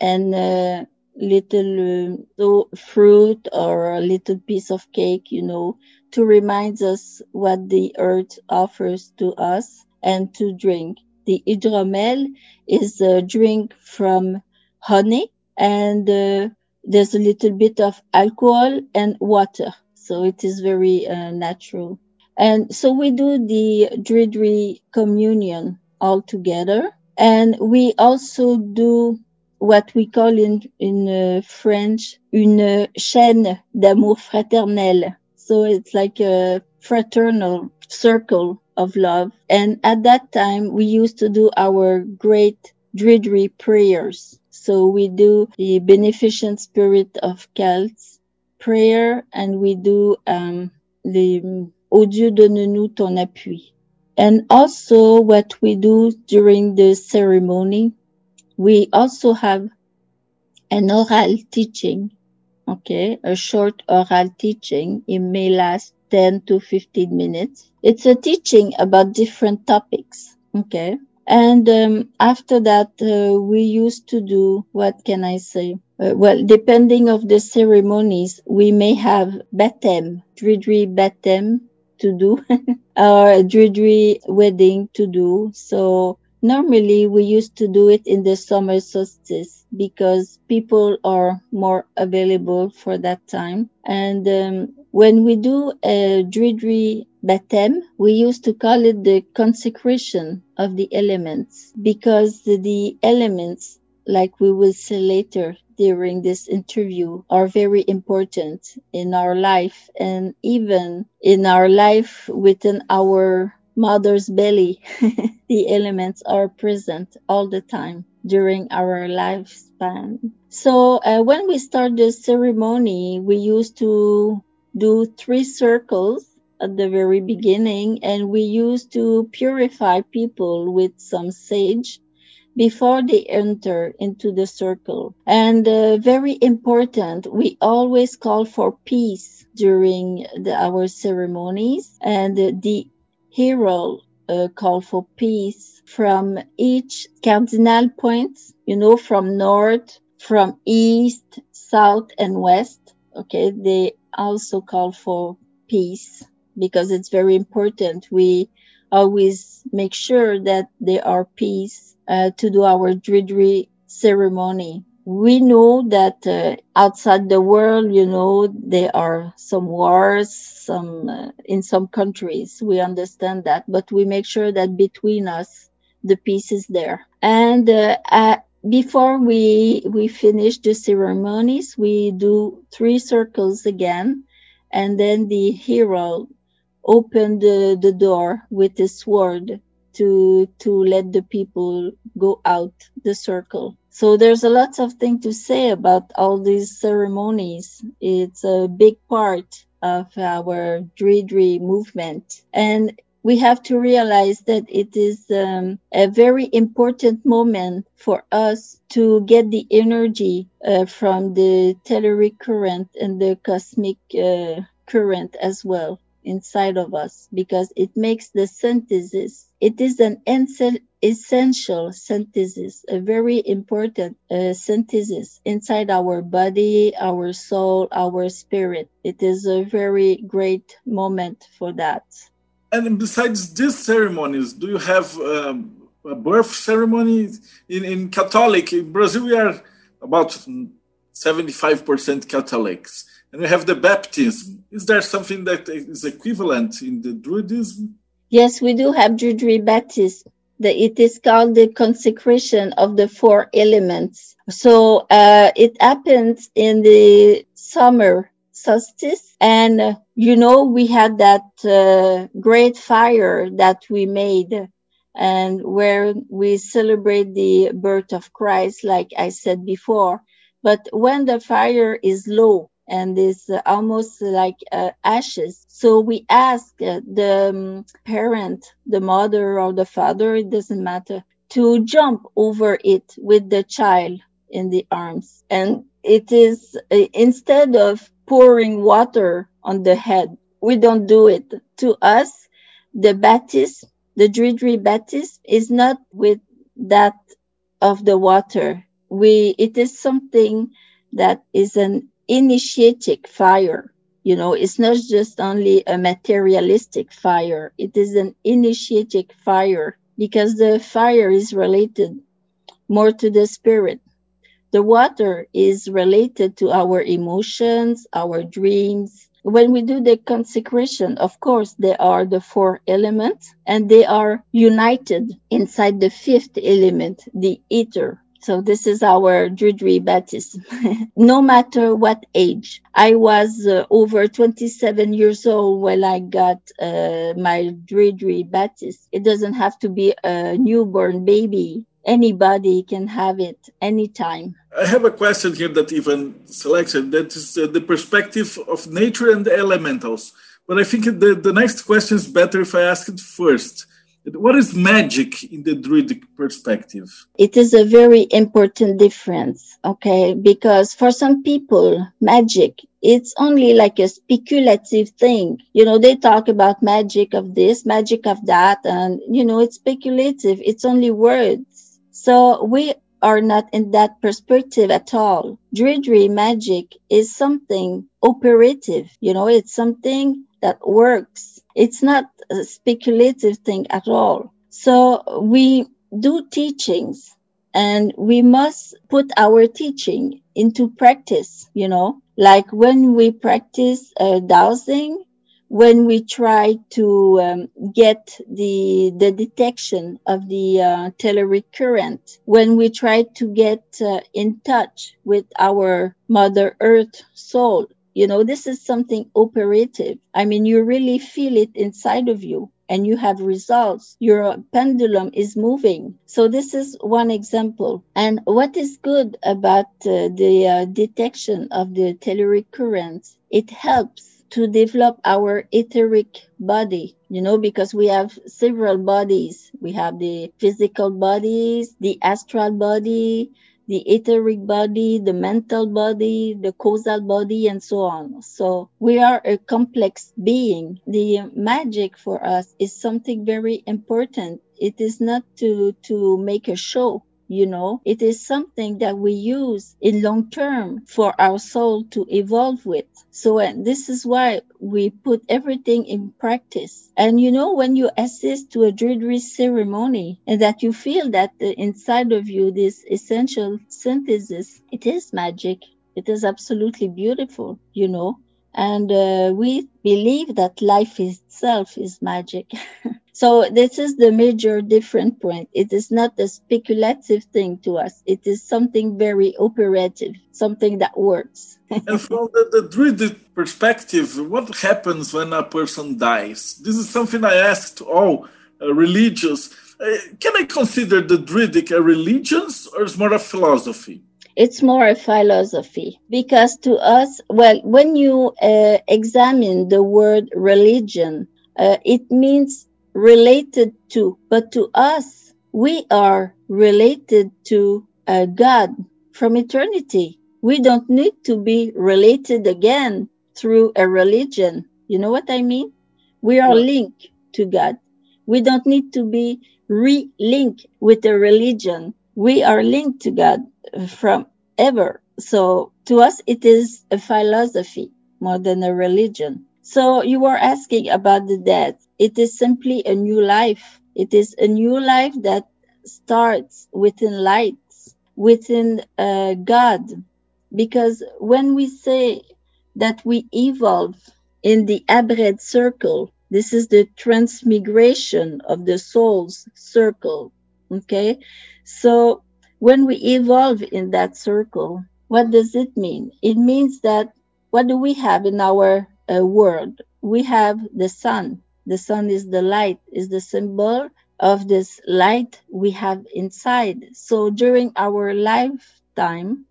[SPEAKER 2] and a little uh, fruit or a little piece of cake, you know, to remind us what the earth offers to us and to drink. The hydromel is a drink from honey and uh, there's a little bit of alcohol and water. So it is very uh, natural. And so we do the Druidry communion all together. And we also do what we call in, in uh, French une chaîne d'amour fraternel. So it's like a fraternal circle of love. And at that time, we used to do our great Druidry prayers. So we do the beneficent spirit of Celts prayer and we do um, the Au Dieu donne-nous ton appui. And also what we do during the ceremony, we also have an oral teaching, okay, a short oral teaching. It may last 10 to 15 minutes. It's a teaching about different topics, okay. And um, after that, uh, we used to do, what can I say? Uh, well, depending of the ceremonies, we may have betem, Druidry betem to do, or Druidry wedding to do. So normally we used to do it in the summer solstice because people are more available for that time. And um, when we do a Druidry Batem, we used to call it the consecration of the elements because the elements, like we will see later during this interview, are very important in our life and even in our life within our mother's belly. the elements are present all the time during our lifespan. So uh, when we start the ceremony, we used to do three circles at the very beginning, and we used to purify people with some sage before they enter into the circle. And uh, very important, we always call for peace during the, our ceremonies, and the herald uh, call for peace from each cardinal point, you know, from north, from east, south, and west. Okay, they also call for peace because it's very important. We always make sure that there are peace uh, to do our Druidry ceremony. We know that uh, outside the world, you know, there are some wars, some uh, in some countries. We understand that, but we make sure that between us, the peace is there. And uh, before we we finish the ceremonies, we do three circles again, and then the herald opened the, the door with his sword to to let the people go out the circle. So there's a lot of things to say about all these ceremonies. It's a big part of our Druidry movement. And we have to realize that it is um, a very important moment for us to get the energy uh, from the telluric current and the cosmic uh, current as well inside of us because it makes the synthesis. It is an essential synthesis, a very important uh, synthesis inside our body, our soul, our spirit. It is a very great moment for that.
[SPEAKER 1] And besides these ceremonies, do you have um, a birth ceremony in, in Catholic? In Brazil, we are about 75% Catholics and we have the baptism. Is there something that is equivalent in the Druidism?
[SPEAKER 2] Yes, we do have Druidry baptism. It is called the consecration of the four elements. So uh, it happens in the summer solstice, and uh, you know we had that uh, great fire that we made, and where we celebrate the birth of Christ, like I said before. But when the fire is low, and uh, almost like uh, ashes. So we ask uh, the um, parent, the mother or the father, it doesn't matter, to jump over it with the child in the arms. And it is uh, instead of pouring water on the head, we don't do it. To us, the baptism, the Druidry baptism is not with that of the water. We, it is something that is an initiatic fire. You know, it's not just only a materialistic fire, it is an initiatic fire because the fire is related more to the spirit. The water is related to our emotions, our dreams. When we do the consecration, of course, there are the four elements and they are united inside the fifth element, the ether. So this is our Druidry baptism. no matter what age. I was uh, over 27 years old when I got uh, my Druidry baptism. It doesn't have to be a newborn baby. Anybody can have it anytime.
[SPEAKER 1] I have a question here that even selected. That is uh, the perspective of nature and the elementals. But I think the, the next question is better if I ask it first. What is magic in the Druidic perspective?
[SPEAKER 2] It is a very important difference, okay? Because for some people, magic, it's only like a speculative thing. You know, they talk about magic of this, magic of that, and, you know, it's speculative. It's only words. So we are not in that perspective at all. Druidry magic is something operative. You know, it's something that works. It's not a speculative thing at all. So we do teachings and we must put our teaching into practice, you know, like when we practice uh, dowsing, when we try to um, get the the detection of the uh, telluric current, when we try to get uh, in touch with our Mother Earth soul, you know, this is something operative. I mean, you really feel it inside of you and you have results. Your pendulum is moving. So this is one example. And what is good about uh, the uh, detection of the telluric currents? It helps to develop our etheric body, you know, because we have several bodies. We have the physical bodies, the astral body, the etheric body, the mental body, the causal body, and so on. So we are a complex being. The magic for us is something very important. It is not to, to make a show you know? It is something that we use in long term for our soul to evolve with. So uh, this is why we put everything in practice. And you know when you assist to a druidry ceremony and that you feel that inside of you this essential synthesis it is magic. It is absolutely beautiful you know and uh, we believe that life itself is magic So this is the major different point. It is not a speculative thing to us. It is something very operative, something that works.
[SPEAKER 1] and from the, the Druidic perspective, what happens when a person dies? This is something I asked all uh, religious. Uh, can I consider the Druidic a religion or is more a philosophy?
[SPEAKER 2] It's more a philosophy because to us, well, when you uh, examine the word religion, uh, it means related to, but to us, we are related to a God from eternity. We don't need to be related again through a religion. You know what I mean? We are linked to God. We don't need to be re-linked with a religion. We are linked to God from ever. So to us, it is a philosophy more than a religion. So you were asking about the death. It is simply a new life. It is a new life that starts within light, within uh, God. Because when we say that we evolve in the Abred circle, this is the transmigration of the soul's circle. Okay. So when we evolve in that circle, what does it mean? It means that what do we have in our uh, a word. We have the sun. The sun is the light, is the symbol of this light we have inside. So during our lifetime,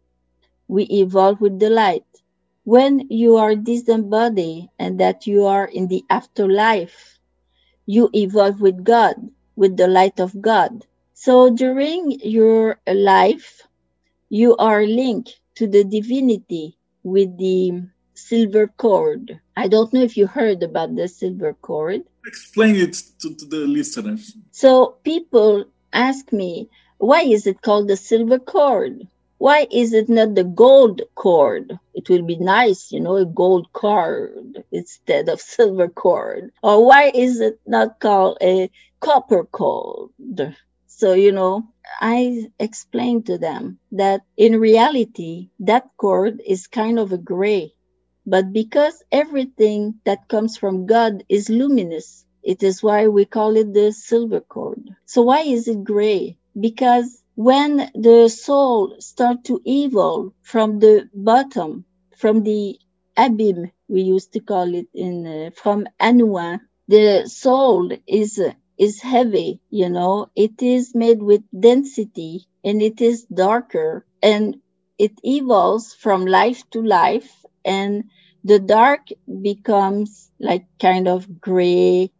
[SPEAKER 2] we evolve with the light. When you are disembodied and that you are in the afterlife, you evolve with God, with the light of God. So during your life, you are linked to the divinity with the silver cord. I don't know if you heard about the silver cord.
[SPEAKER 1] Explain it to, to, the listeners.
[SPEAKER 2] So people ask me, why is it called the silver cord? Why is it not the gold cord? It will be nice, you know, a gold cord instead of silver cord. Or why is it not called a copper cord? So, you know, I explained to them that in reality, that cord is kind of a gray but because everything that comes from God is luminous, it is why we call it the silver cord. So why is it gray? Because when the soul start to evolve from the bottom, from the abyss, we used to call it in uh, from Anouin, the soul is is heavy, you know. It is made with density and it is darker and it evolves from life to life and the dark becomes like kind of gray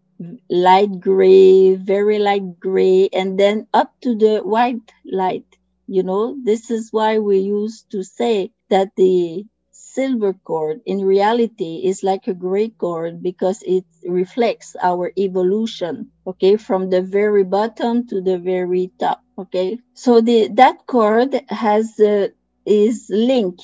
[SPEAKER 2] light gray, very light gray, and then up to the white light. You know, this is why we used to say that the silver cord in reality is like a gray cord because it reflects our evolution, okay, from the very bottom to the very top, okay. So the that cord has uh, is linked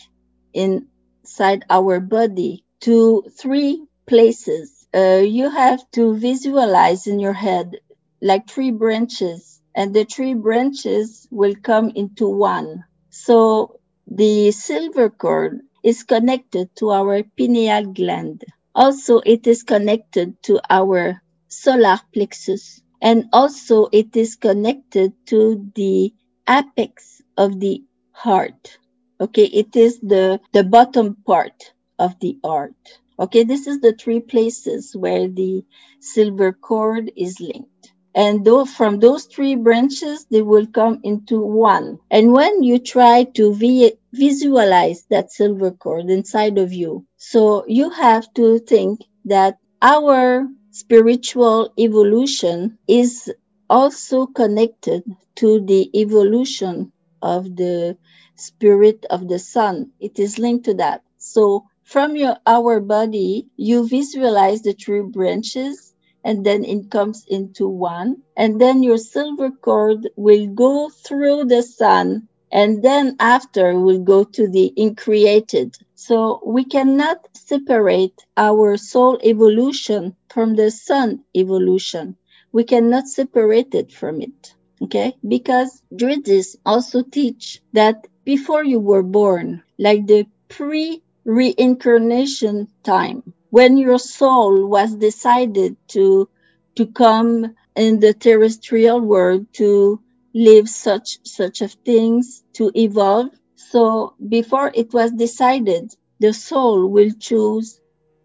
[SPEAKER 2] inside our body to three places uh, you have to visualize in your head like three branches and the three branches will come into one. So the silver cord is connected to our pineal gland. Also, it is connected to our solar plexus and also it is connected to the apex of the heart. Okay, it is the, the bottom part of the heart. Okay, this is the three places where the silver cord is linked. And though from those three branches, they will come into one. And when you try to vi- visualize that silver cord inside of you, so you have to think that our spiritual evolution is also connected to the evolution of the spirit of the sun. It is linked to that. So from your our body, you visualize the three branches and then it comes into one. And then your silver cord will go through the sun and then after will go to the increated. So we cannot separate our soul evolution from the sun evolution. We cannot separate it from it. Okay? Because Druidists also teach that before you were born, like the pre reincarnation time when your soul was decided to to come in the terrestrial world to live such such of things to evolve so before it was decided the soul will choose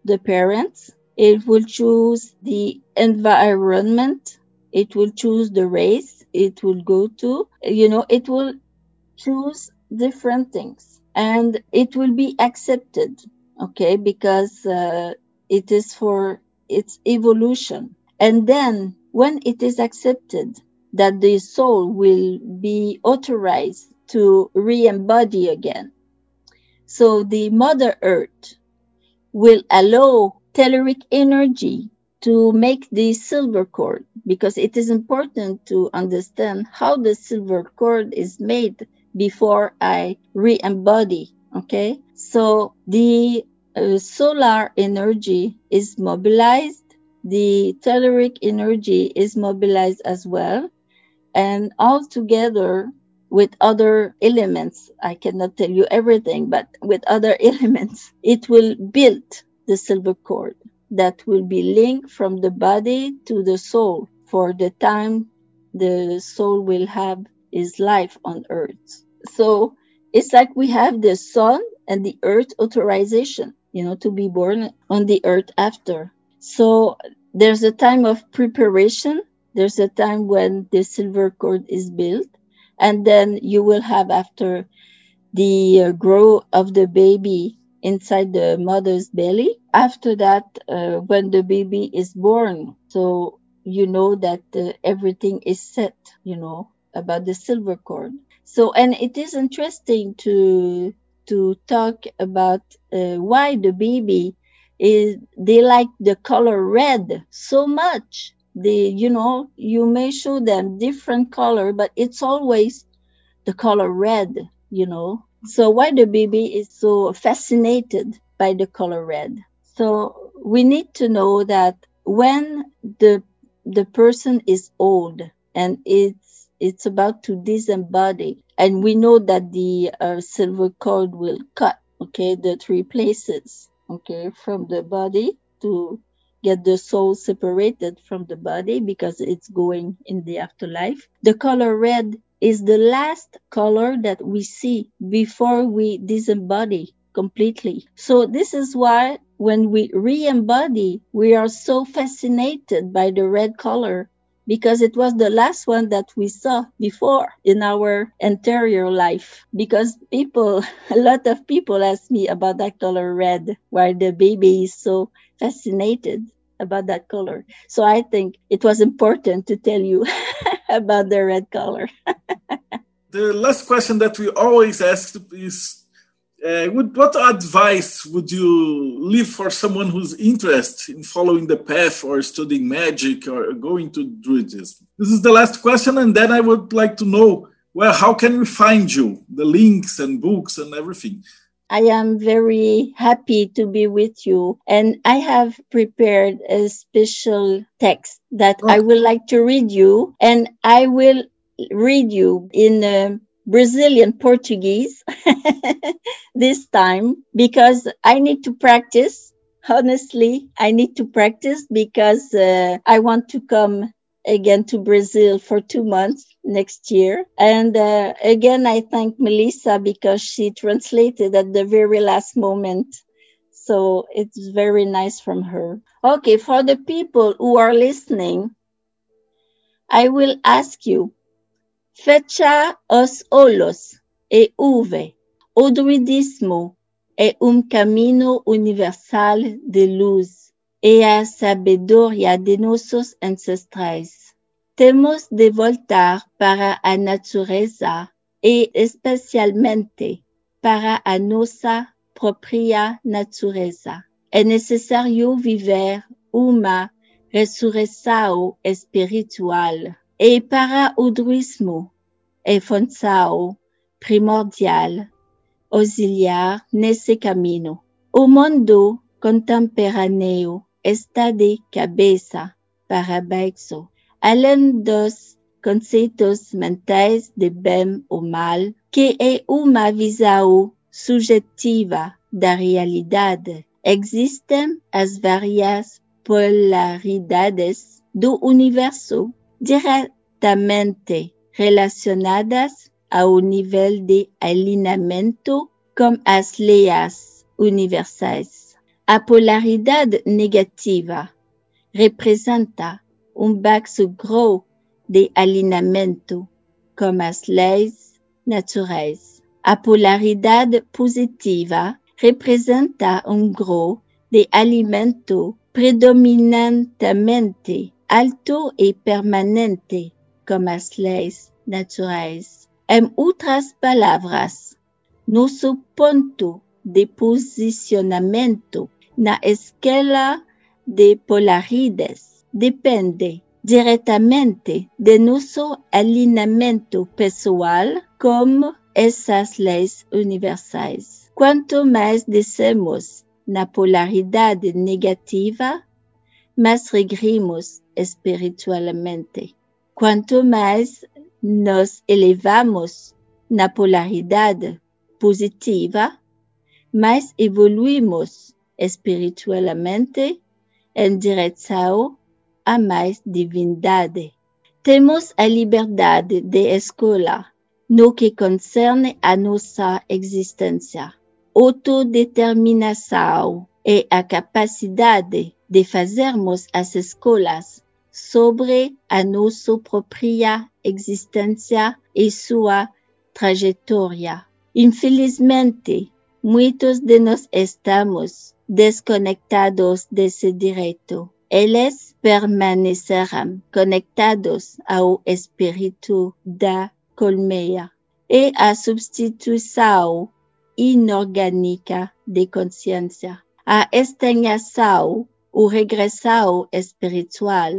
[SPEAKER 2] the parents it will choose the environment it will choose the race it will go to you know it will choose different things and it will be accepted okay because uh, it is for its evolution and then when it is accepted that the soul will be authorized to re-embody again so the mother earth will allow telluric energy to make the silver cord because it is important to understand how the silver cord is made before I re-embody. Okay. So the uh, solar energy is mobilized. The telluric energy is mobilized as well. And all together with other elements, I cannot tell you everything, but with other elements, it will build the silver cord that will be linked from the body to the soul for the time the soul will have his life on earth so it's like we have the sun and the earth authorization, you know, to be born on the earth after. So there's a time of preparation. There's a time when the silver cord is built. And then you will have after the uh, grow of the baby inside the mother's belly. After that, uh, when the baby is born, so you know that uh, everything is set, you know, about the silver cord. So, and it is interesting to to talk about uh, why the baby is they like the color red so much. They, you know, you may show them different color, but it's always the color red. You know, so why the baby is so fascinated by the color red. So we need to know that when the the person is old and it it's about to disembody. And we know that the uh, silver cord will cut okay the three places okay from the body to get the soul separated from the body because it's going in the afterlife. The color red is the last color that we see before we disembody completely. So this is why when we re-embody, we are so fascinated by the red color because it was the last one that we saw before in our interior life. Because people, a lot of people ask me about that color red, why the baby is so fascinated about that color. So I think it was important to tell you about the red color.
[SPEAKER 1] the last question that we always ask is uh, would, what advice would you leave for someone who's interested in following the path or studying magic or going to druidism? This is the last question, and then I would like to know well, how can we find you? The links and books and everything.
[SPEAKER 2] I am very happy to be with you, and I have prepared a special text that I would like to read you, and I will read you in uh, Brazilian Portuguese this time because I need to practice. Honestly, I need to practice because uh, I want to come again to Brazil for two months next year. And uh, again, I thank Melissa because she translated at the very last moment. So it's very nice from her. Okay, for the people who are listening, I will ask you, fecha os olos e uve. O druidismo é um caminho universal de luz e a sabedoria de nossos ancestrais. Temos de voltar para a natureza e especialmente para a nossa própria natureza. É necessário viver uma ressurreição espiritual e para o druismo é função primordial auxiliar nesse caminho. O mundo contemporâneo está de cabeça para baixo. Além dos conceitos mentais de bem ou mal, que é uma visão subjetiva da realidade, existem as várias polaridades do universo diretamente relacionadas ao nível de alinhamento como as leis universais. A polaridade negativa representa um baixo grau de alinhamento com as leis naturais. A polaridade positiva representa um grau de alinhamento predominantemente alto e permanente com as leis naturais. Em outras palavras, nosso ponto de posicionamento na escala de polaridades depende diretamente de nosso alinhamento pessoal com essas leis universais. Quanto mais descemos na polaridade negativa, mais regrimos espiritualmente. Quanto mais nos elevamos na polaridade positiva, mais evoluímos espiritualmente em direção a mais divindade. Temos a liberdade de escolha no que concerne a nossa existência, autodeterminação e a capacidade de fazermos as escolhas sobre a nossa própria existência e sua trajetória. Infelizmente, muitos de nós estamos desconectados desse direito. Eles permanecerão conectados ao espírito da colmeia e à substituição inorgânica de consciência. A extinção ou regressão espiritual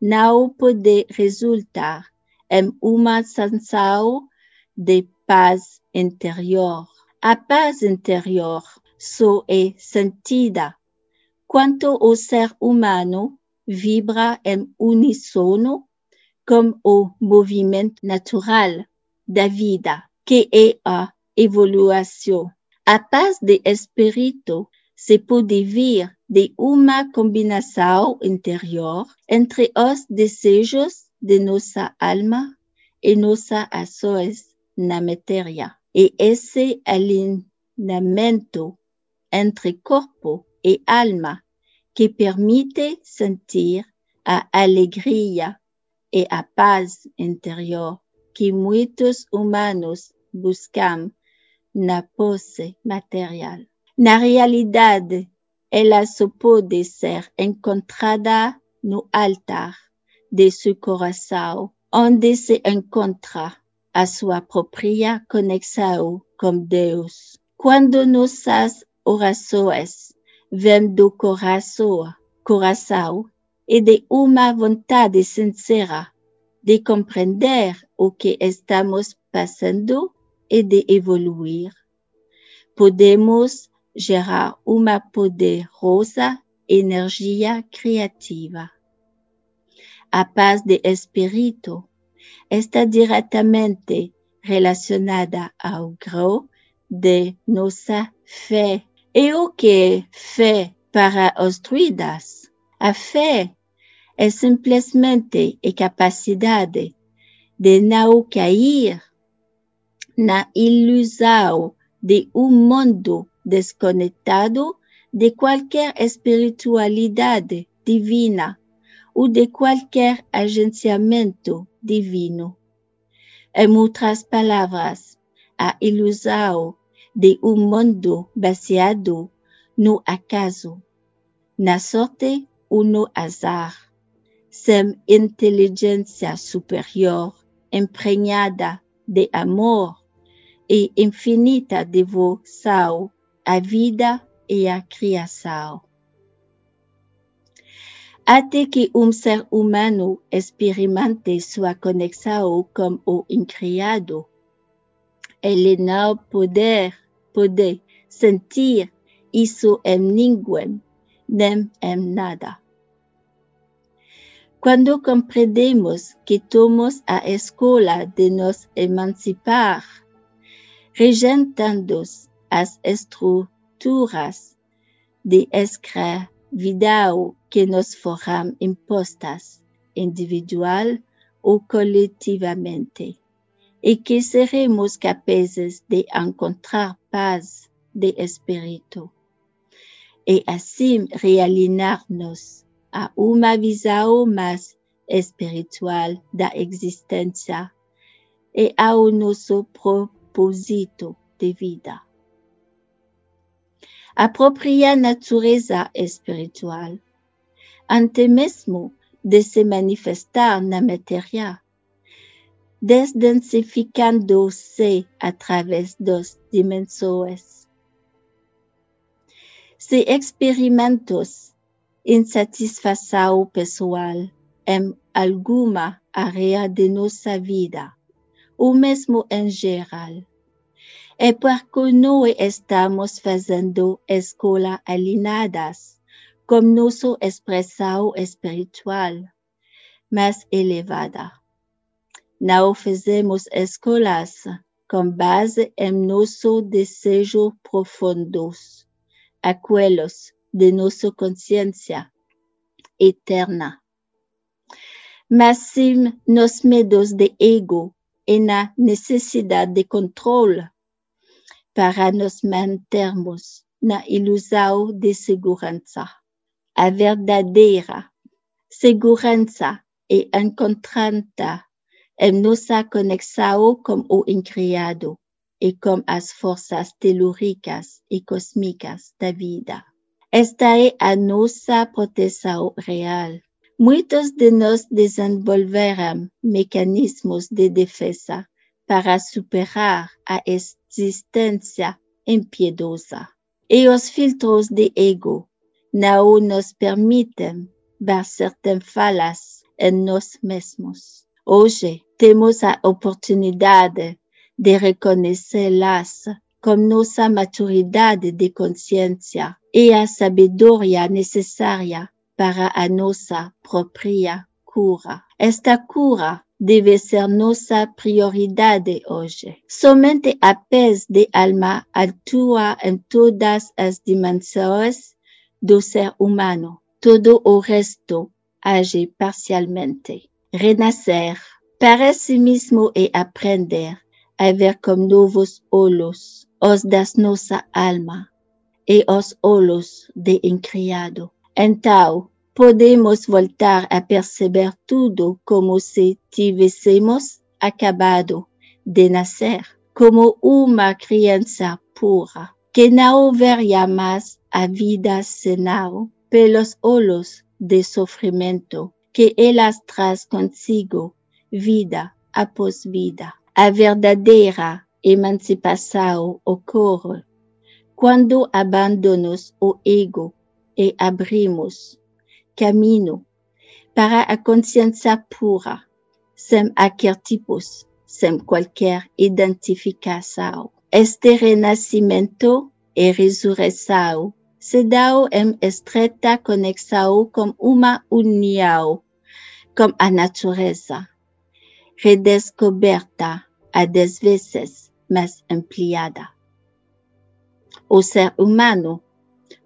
[SPEAKER 2] não pode resultar em uma sensação de paz interior. A paz interior só é sentida quanto o ser humano vibra em uníssono com o movimento natural da vida, que é a evolução. A paz de espírito se pode vir de uma combinação interior entre os desejos de nossa alma e nossa ações na matéria. E esse alinhamento entre corpo e alma que permite sentir a alegria e a paz interior que muitos humanos buscam na posse material. Na realidade, ela só pode ser encontrada no altar de seu coração, onde se encontra a sua própria conexão com Deus. Quando nossas orações vêm do coração, coração e de uma vontade sincera de compreender o que estamos passando e de evoluir, podemos gerar uma poderosa energia criativa. A paz de espírito está diretamente relacionada ao grau de nossa fé. E o que é fé para os druidas? A fé é simplesmente a capacidade de não cair na ilusão de um mundo desconectado de qualquer espiritualidade divina ou de qualquer agenciamento divino. Em outras palavras, a ilusão de um mundo baseado no acaso, na sorte ou no azar, sem inteligência superior emprenhada de amor e infinita devoção à vida e à criação. Até que um ser humano experimente sua conexão com o incriado, ele não poder, pode sentir isso em ninguém, nem em nada. Quando compreendemos que tomamos a escola de nos emancipar, rejeitando as estruturas de escravidão que nos foram impostas, individual ou coletivamente, e que seremos capazes de encontrar paz de espírito, e assim realinhar-nos a uma visão mais espiritual da existência e ao nosso propósito de vida. A própria natureza espiritual, antes mesmo de se manifestar na matéria, desdensificando-se através das dimensões. Se experimentos insatisfação pessoal em alguma área de nossa vida, ou mesmo em geral. É porque não estamos fazendo escola alinhadas com nossa expressão espiritual mais elevada. Não fazemos escolas com base em nosso desejo profundos, aqueles de nossa consciência eterna. Mas sim nos medos de ego e na necessidade de controle para nos mantermos na ilusão de segurança. A verdadeira segurança é encontrada em nossa conexão com o incriado e com as forças telúricas e cósmicas da vida. Esta é a nossa proteção real. Muitos de nós desenvolveram mecanismos de defesa para superar a existência impiedosa. E os filtros de ego não nos permitem ver certas falhas em nós mesmos. Hoje temos a oportunidade de reconhecê-las com nossa maturidade de consciência e a sabedoria necessária para a nossa própria cura. Esta cura deve ser nossa prioridade hoje. Somente a paz de alma atua em todas as dimensões do ser humano. Todo o resto age parcialmente. Renascer sí mismo e aprender a ver como novos olhos os das nossa alma e os olhos de encriado. Então, podemos voltar a perceber tudo como se tivéssemos acabado de nascer, como uma criança pura, que não veria mais a vida senão pelos olhos de sofrimento que elas traz consigo, vida após vida. A verdadeira emancipação ocorre quando abandonamos o ego e abrimos caminho para a consciência pura, sem arquétipos, sem qualquer identificação. Este renascimento e ressurreição se dão em estreita conexão com uma união com a natureza, redescoberta a dez vezes mais ampliada. O ser humano,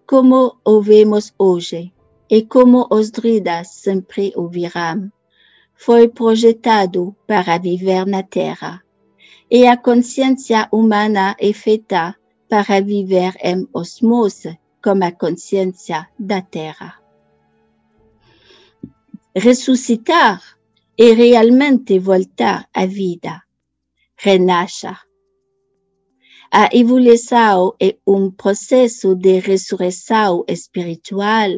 [SPEAKER 2] como o vemos hoje, e como os druidas sempre o viram, foi projetado para viver na Terra, e a consciência humana é feita para viver em osmose com a consciência da Terra. Ressuscitar é realmente voltar à vida, renascer. A evolução é um processo de ressurreição espiritual,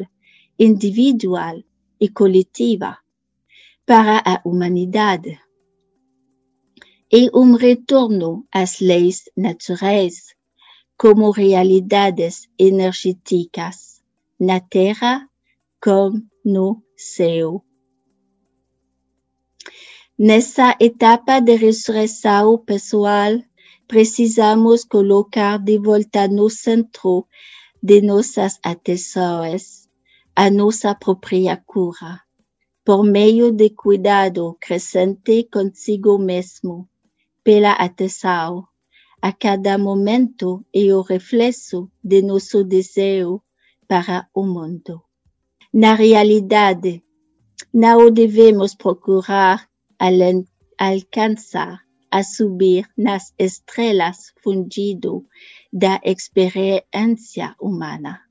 [SPEAKER 2] individual e coletiva para a humanidade. É um retorno às leis naturais como realidades energéticas na Terra como no céu. Nessa etapa de ressurreição pessoal, precisamos colocar de volta no centro de nossas atenções a nossa própria cura, por meio de cuidado crescente consigo mesmo, pela atenção a cada momento e o reflexo de nosso desejo para o mundo. Na realidade, não devemos procurar alcançar a subir nas estrelas fundido da experiência humana.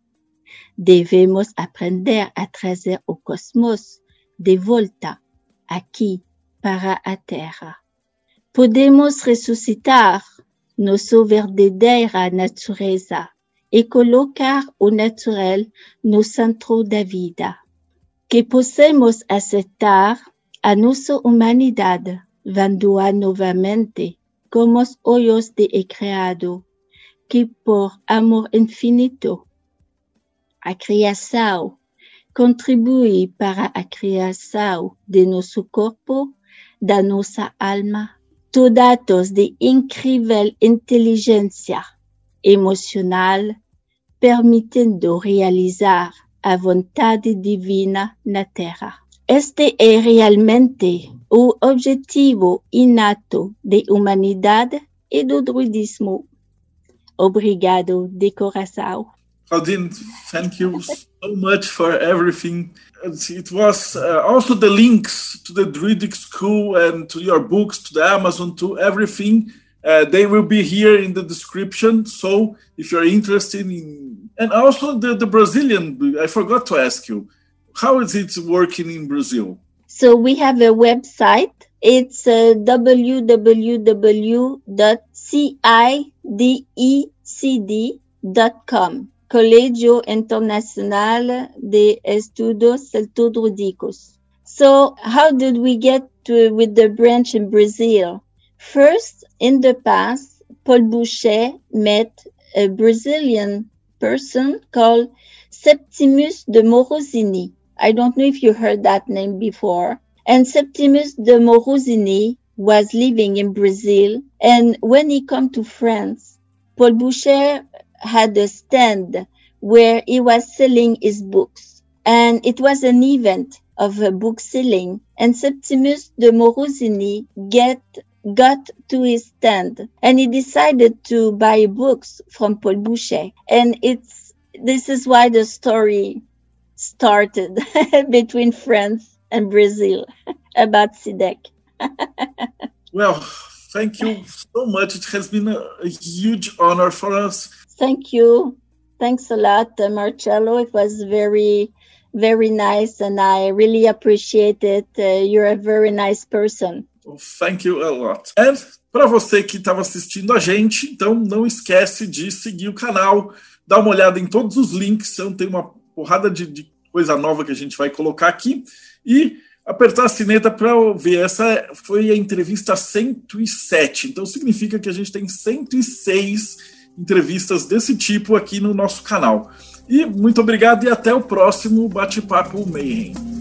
[SPEAKER 2] Devemos aprender a trazer o cosmos de volta aqui para a Terra. Podemos ressuscitar nossa verdadeira natureza e colocar o natural no centro da vida. Que possamos aceitar a nossa humanidade, vendo-a novamente como os olhos de criado, que por amor infinito, a criação contribui para a criação de nosso corpo, da nossa alma, todos de incrível inteligência emocional, permitindo realizar a vontade divina na Terra. Este é realmente o objetivo inato da humanidade e do druidismo. Obrigado de coração.
[SPEAKER 1] Claudine, thank you so much for everything. It was uh, also the links to the Druidic School and to your books, to the Amazon, to everything. Uh, they will be here in the description. So if you're interested in, and also the, the Brazilian, I forgot to ask you, how is it working in Brazil?
[SPEAKER 2] So we have a website. It's uh, www.cidecd.com. Colegio Internacional de Estudos Celtodrúdicos. So how did we get to, with the branch in Brazil? First, in the past, Paul Bouchet met a Brazilian person called Septimus de Morosini. I don't know if you heard that name before. And Septimus de Morosini was living in Brazil. And when he come to France, Paul Bouchet had a stand where he was selling his books. And it was an event of a book selling. And Septimus de Morosini get, got to his stand and he decided to buy books from Paul Bouchet. And it's, this is why the story started between France and Brazil about SIDEC.
[SPEAKER 1] well, thank you so much. It has been a, a huge honor for us.
[SPEAKER 2] Thank you. Thanks a lot, uh, Marcello. It was very, very nice, and I really appreciate it. Uh, you're a very nice person.
[SPEAKER 1] Thank you a lot. And para você que estava assistindo a gente, então não esquece de seguir o canal, dar uma olhada em todos os links. Então tem uma porrada de, de coisa nova que a gente vai colocar aqui e apertar a sineta para ouvir. Essa foi a entrevista 107. Então significa que a gente tem 106 entrevistas desse tipo aqui no nosso canal. E muito obrigado e até o próximo Bate-Papo Mayhem.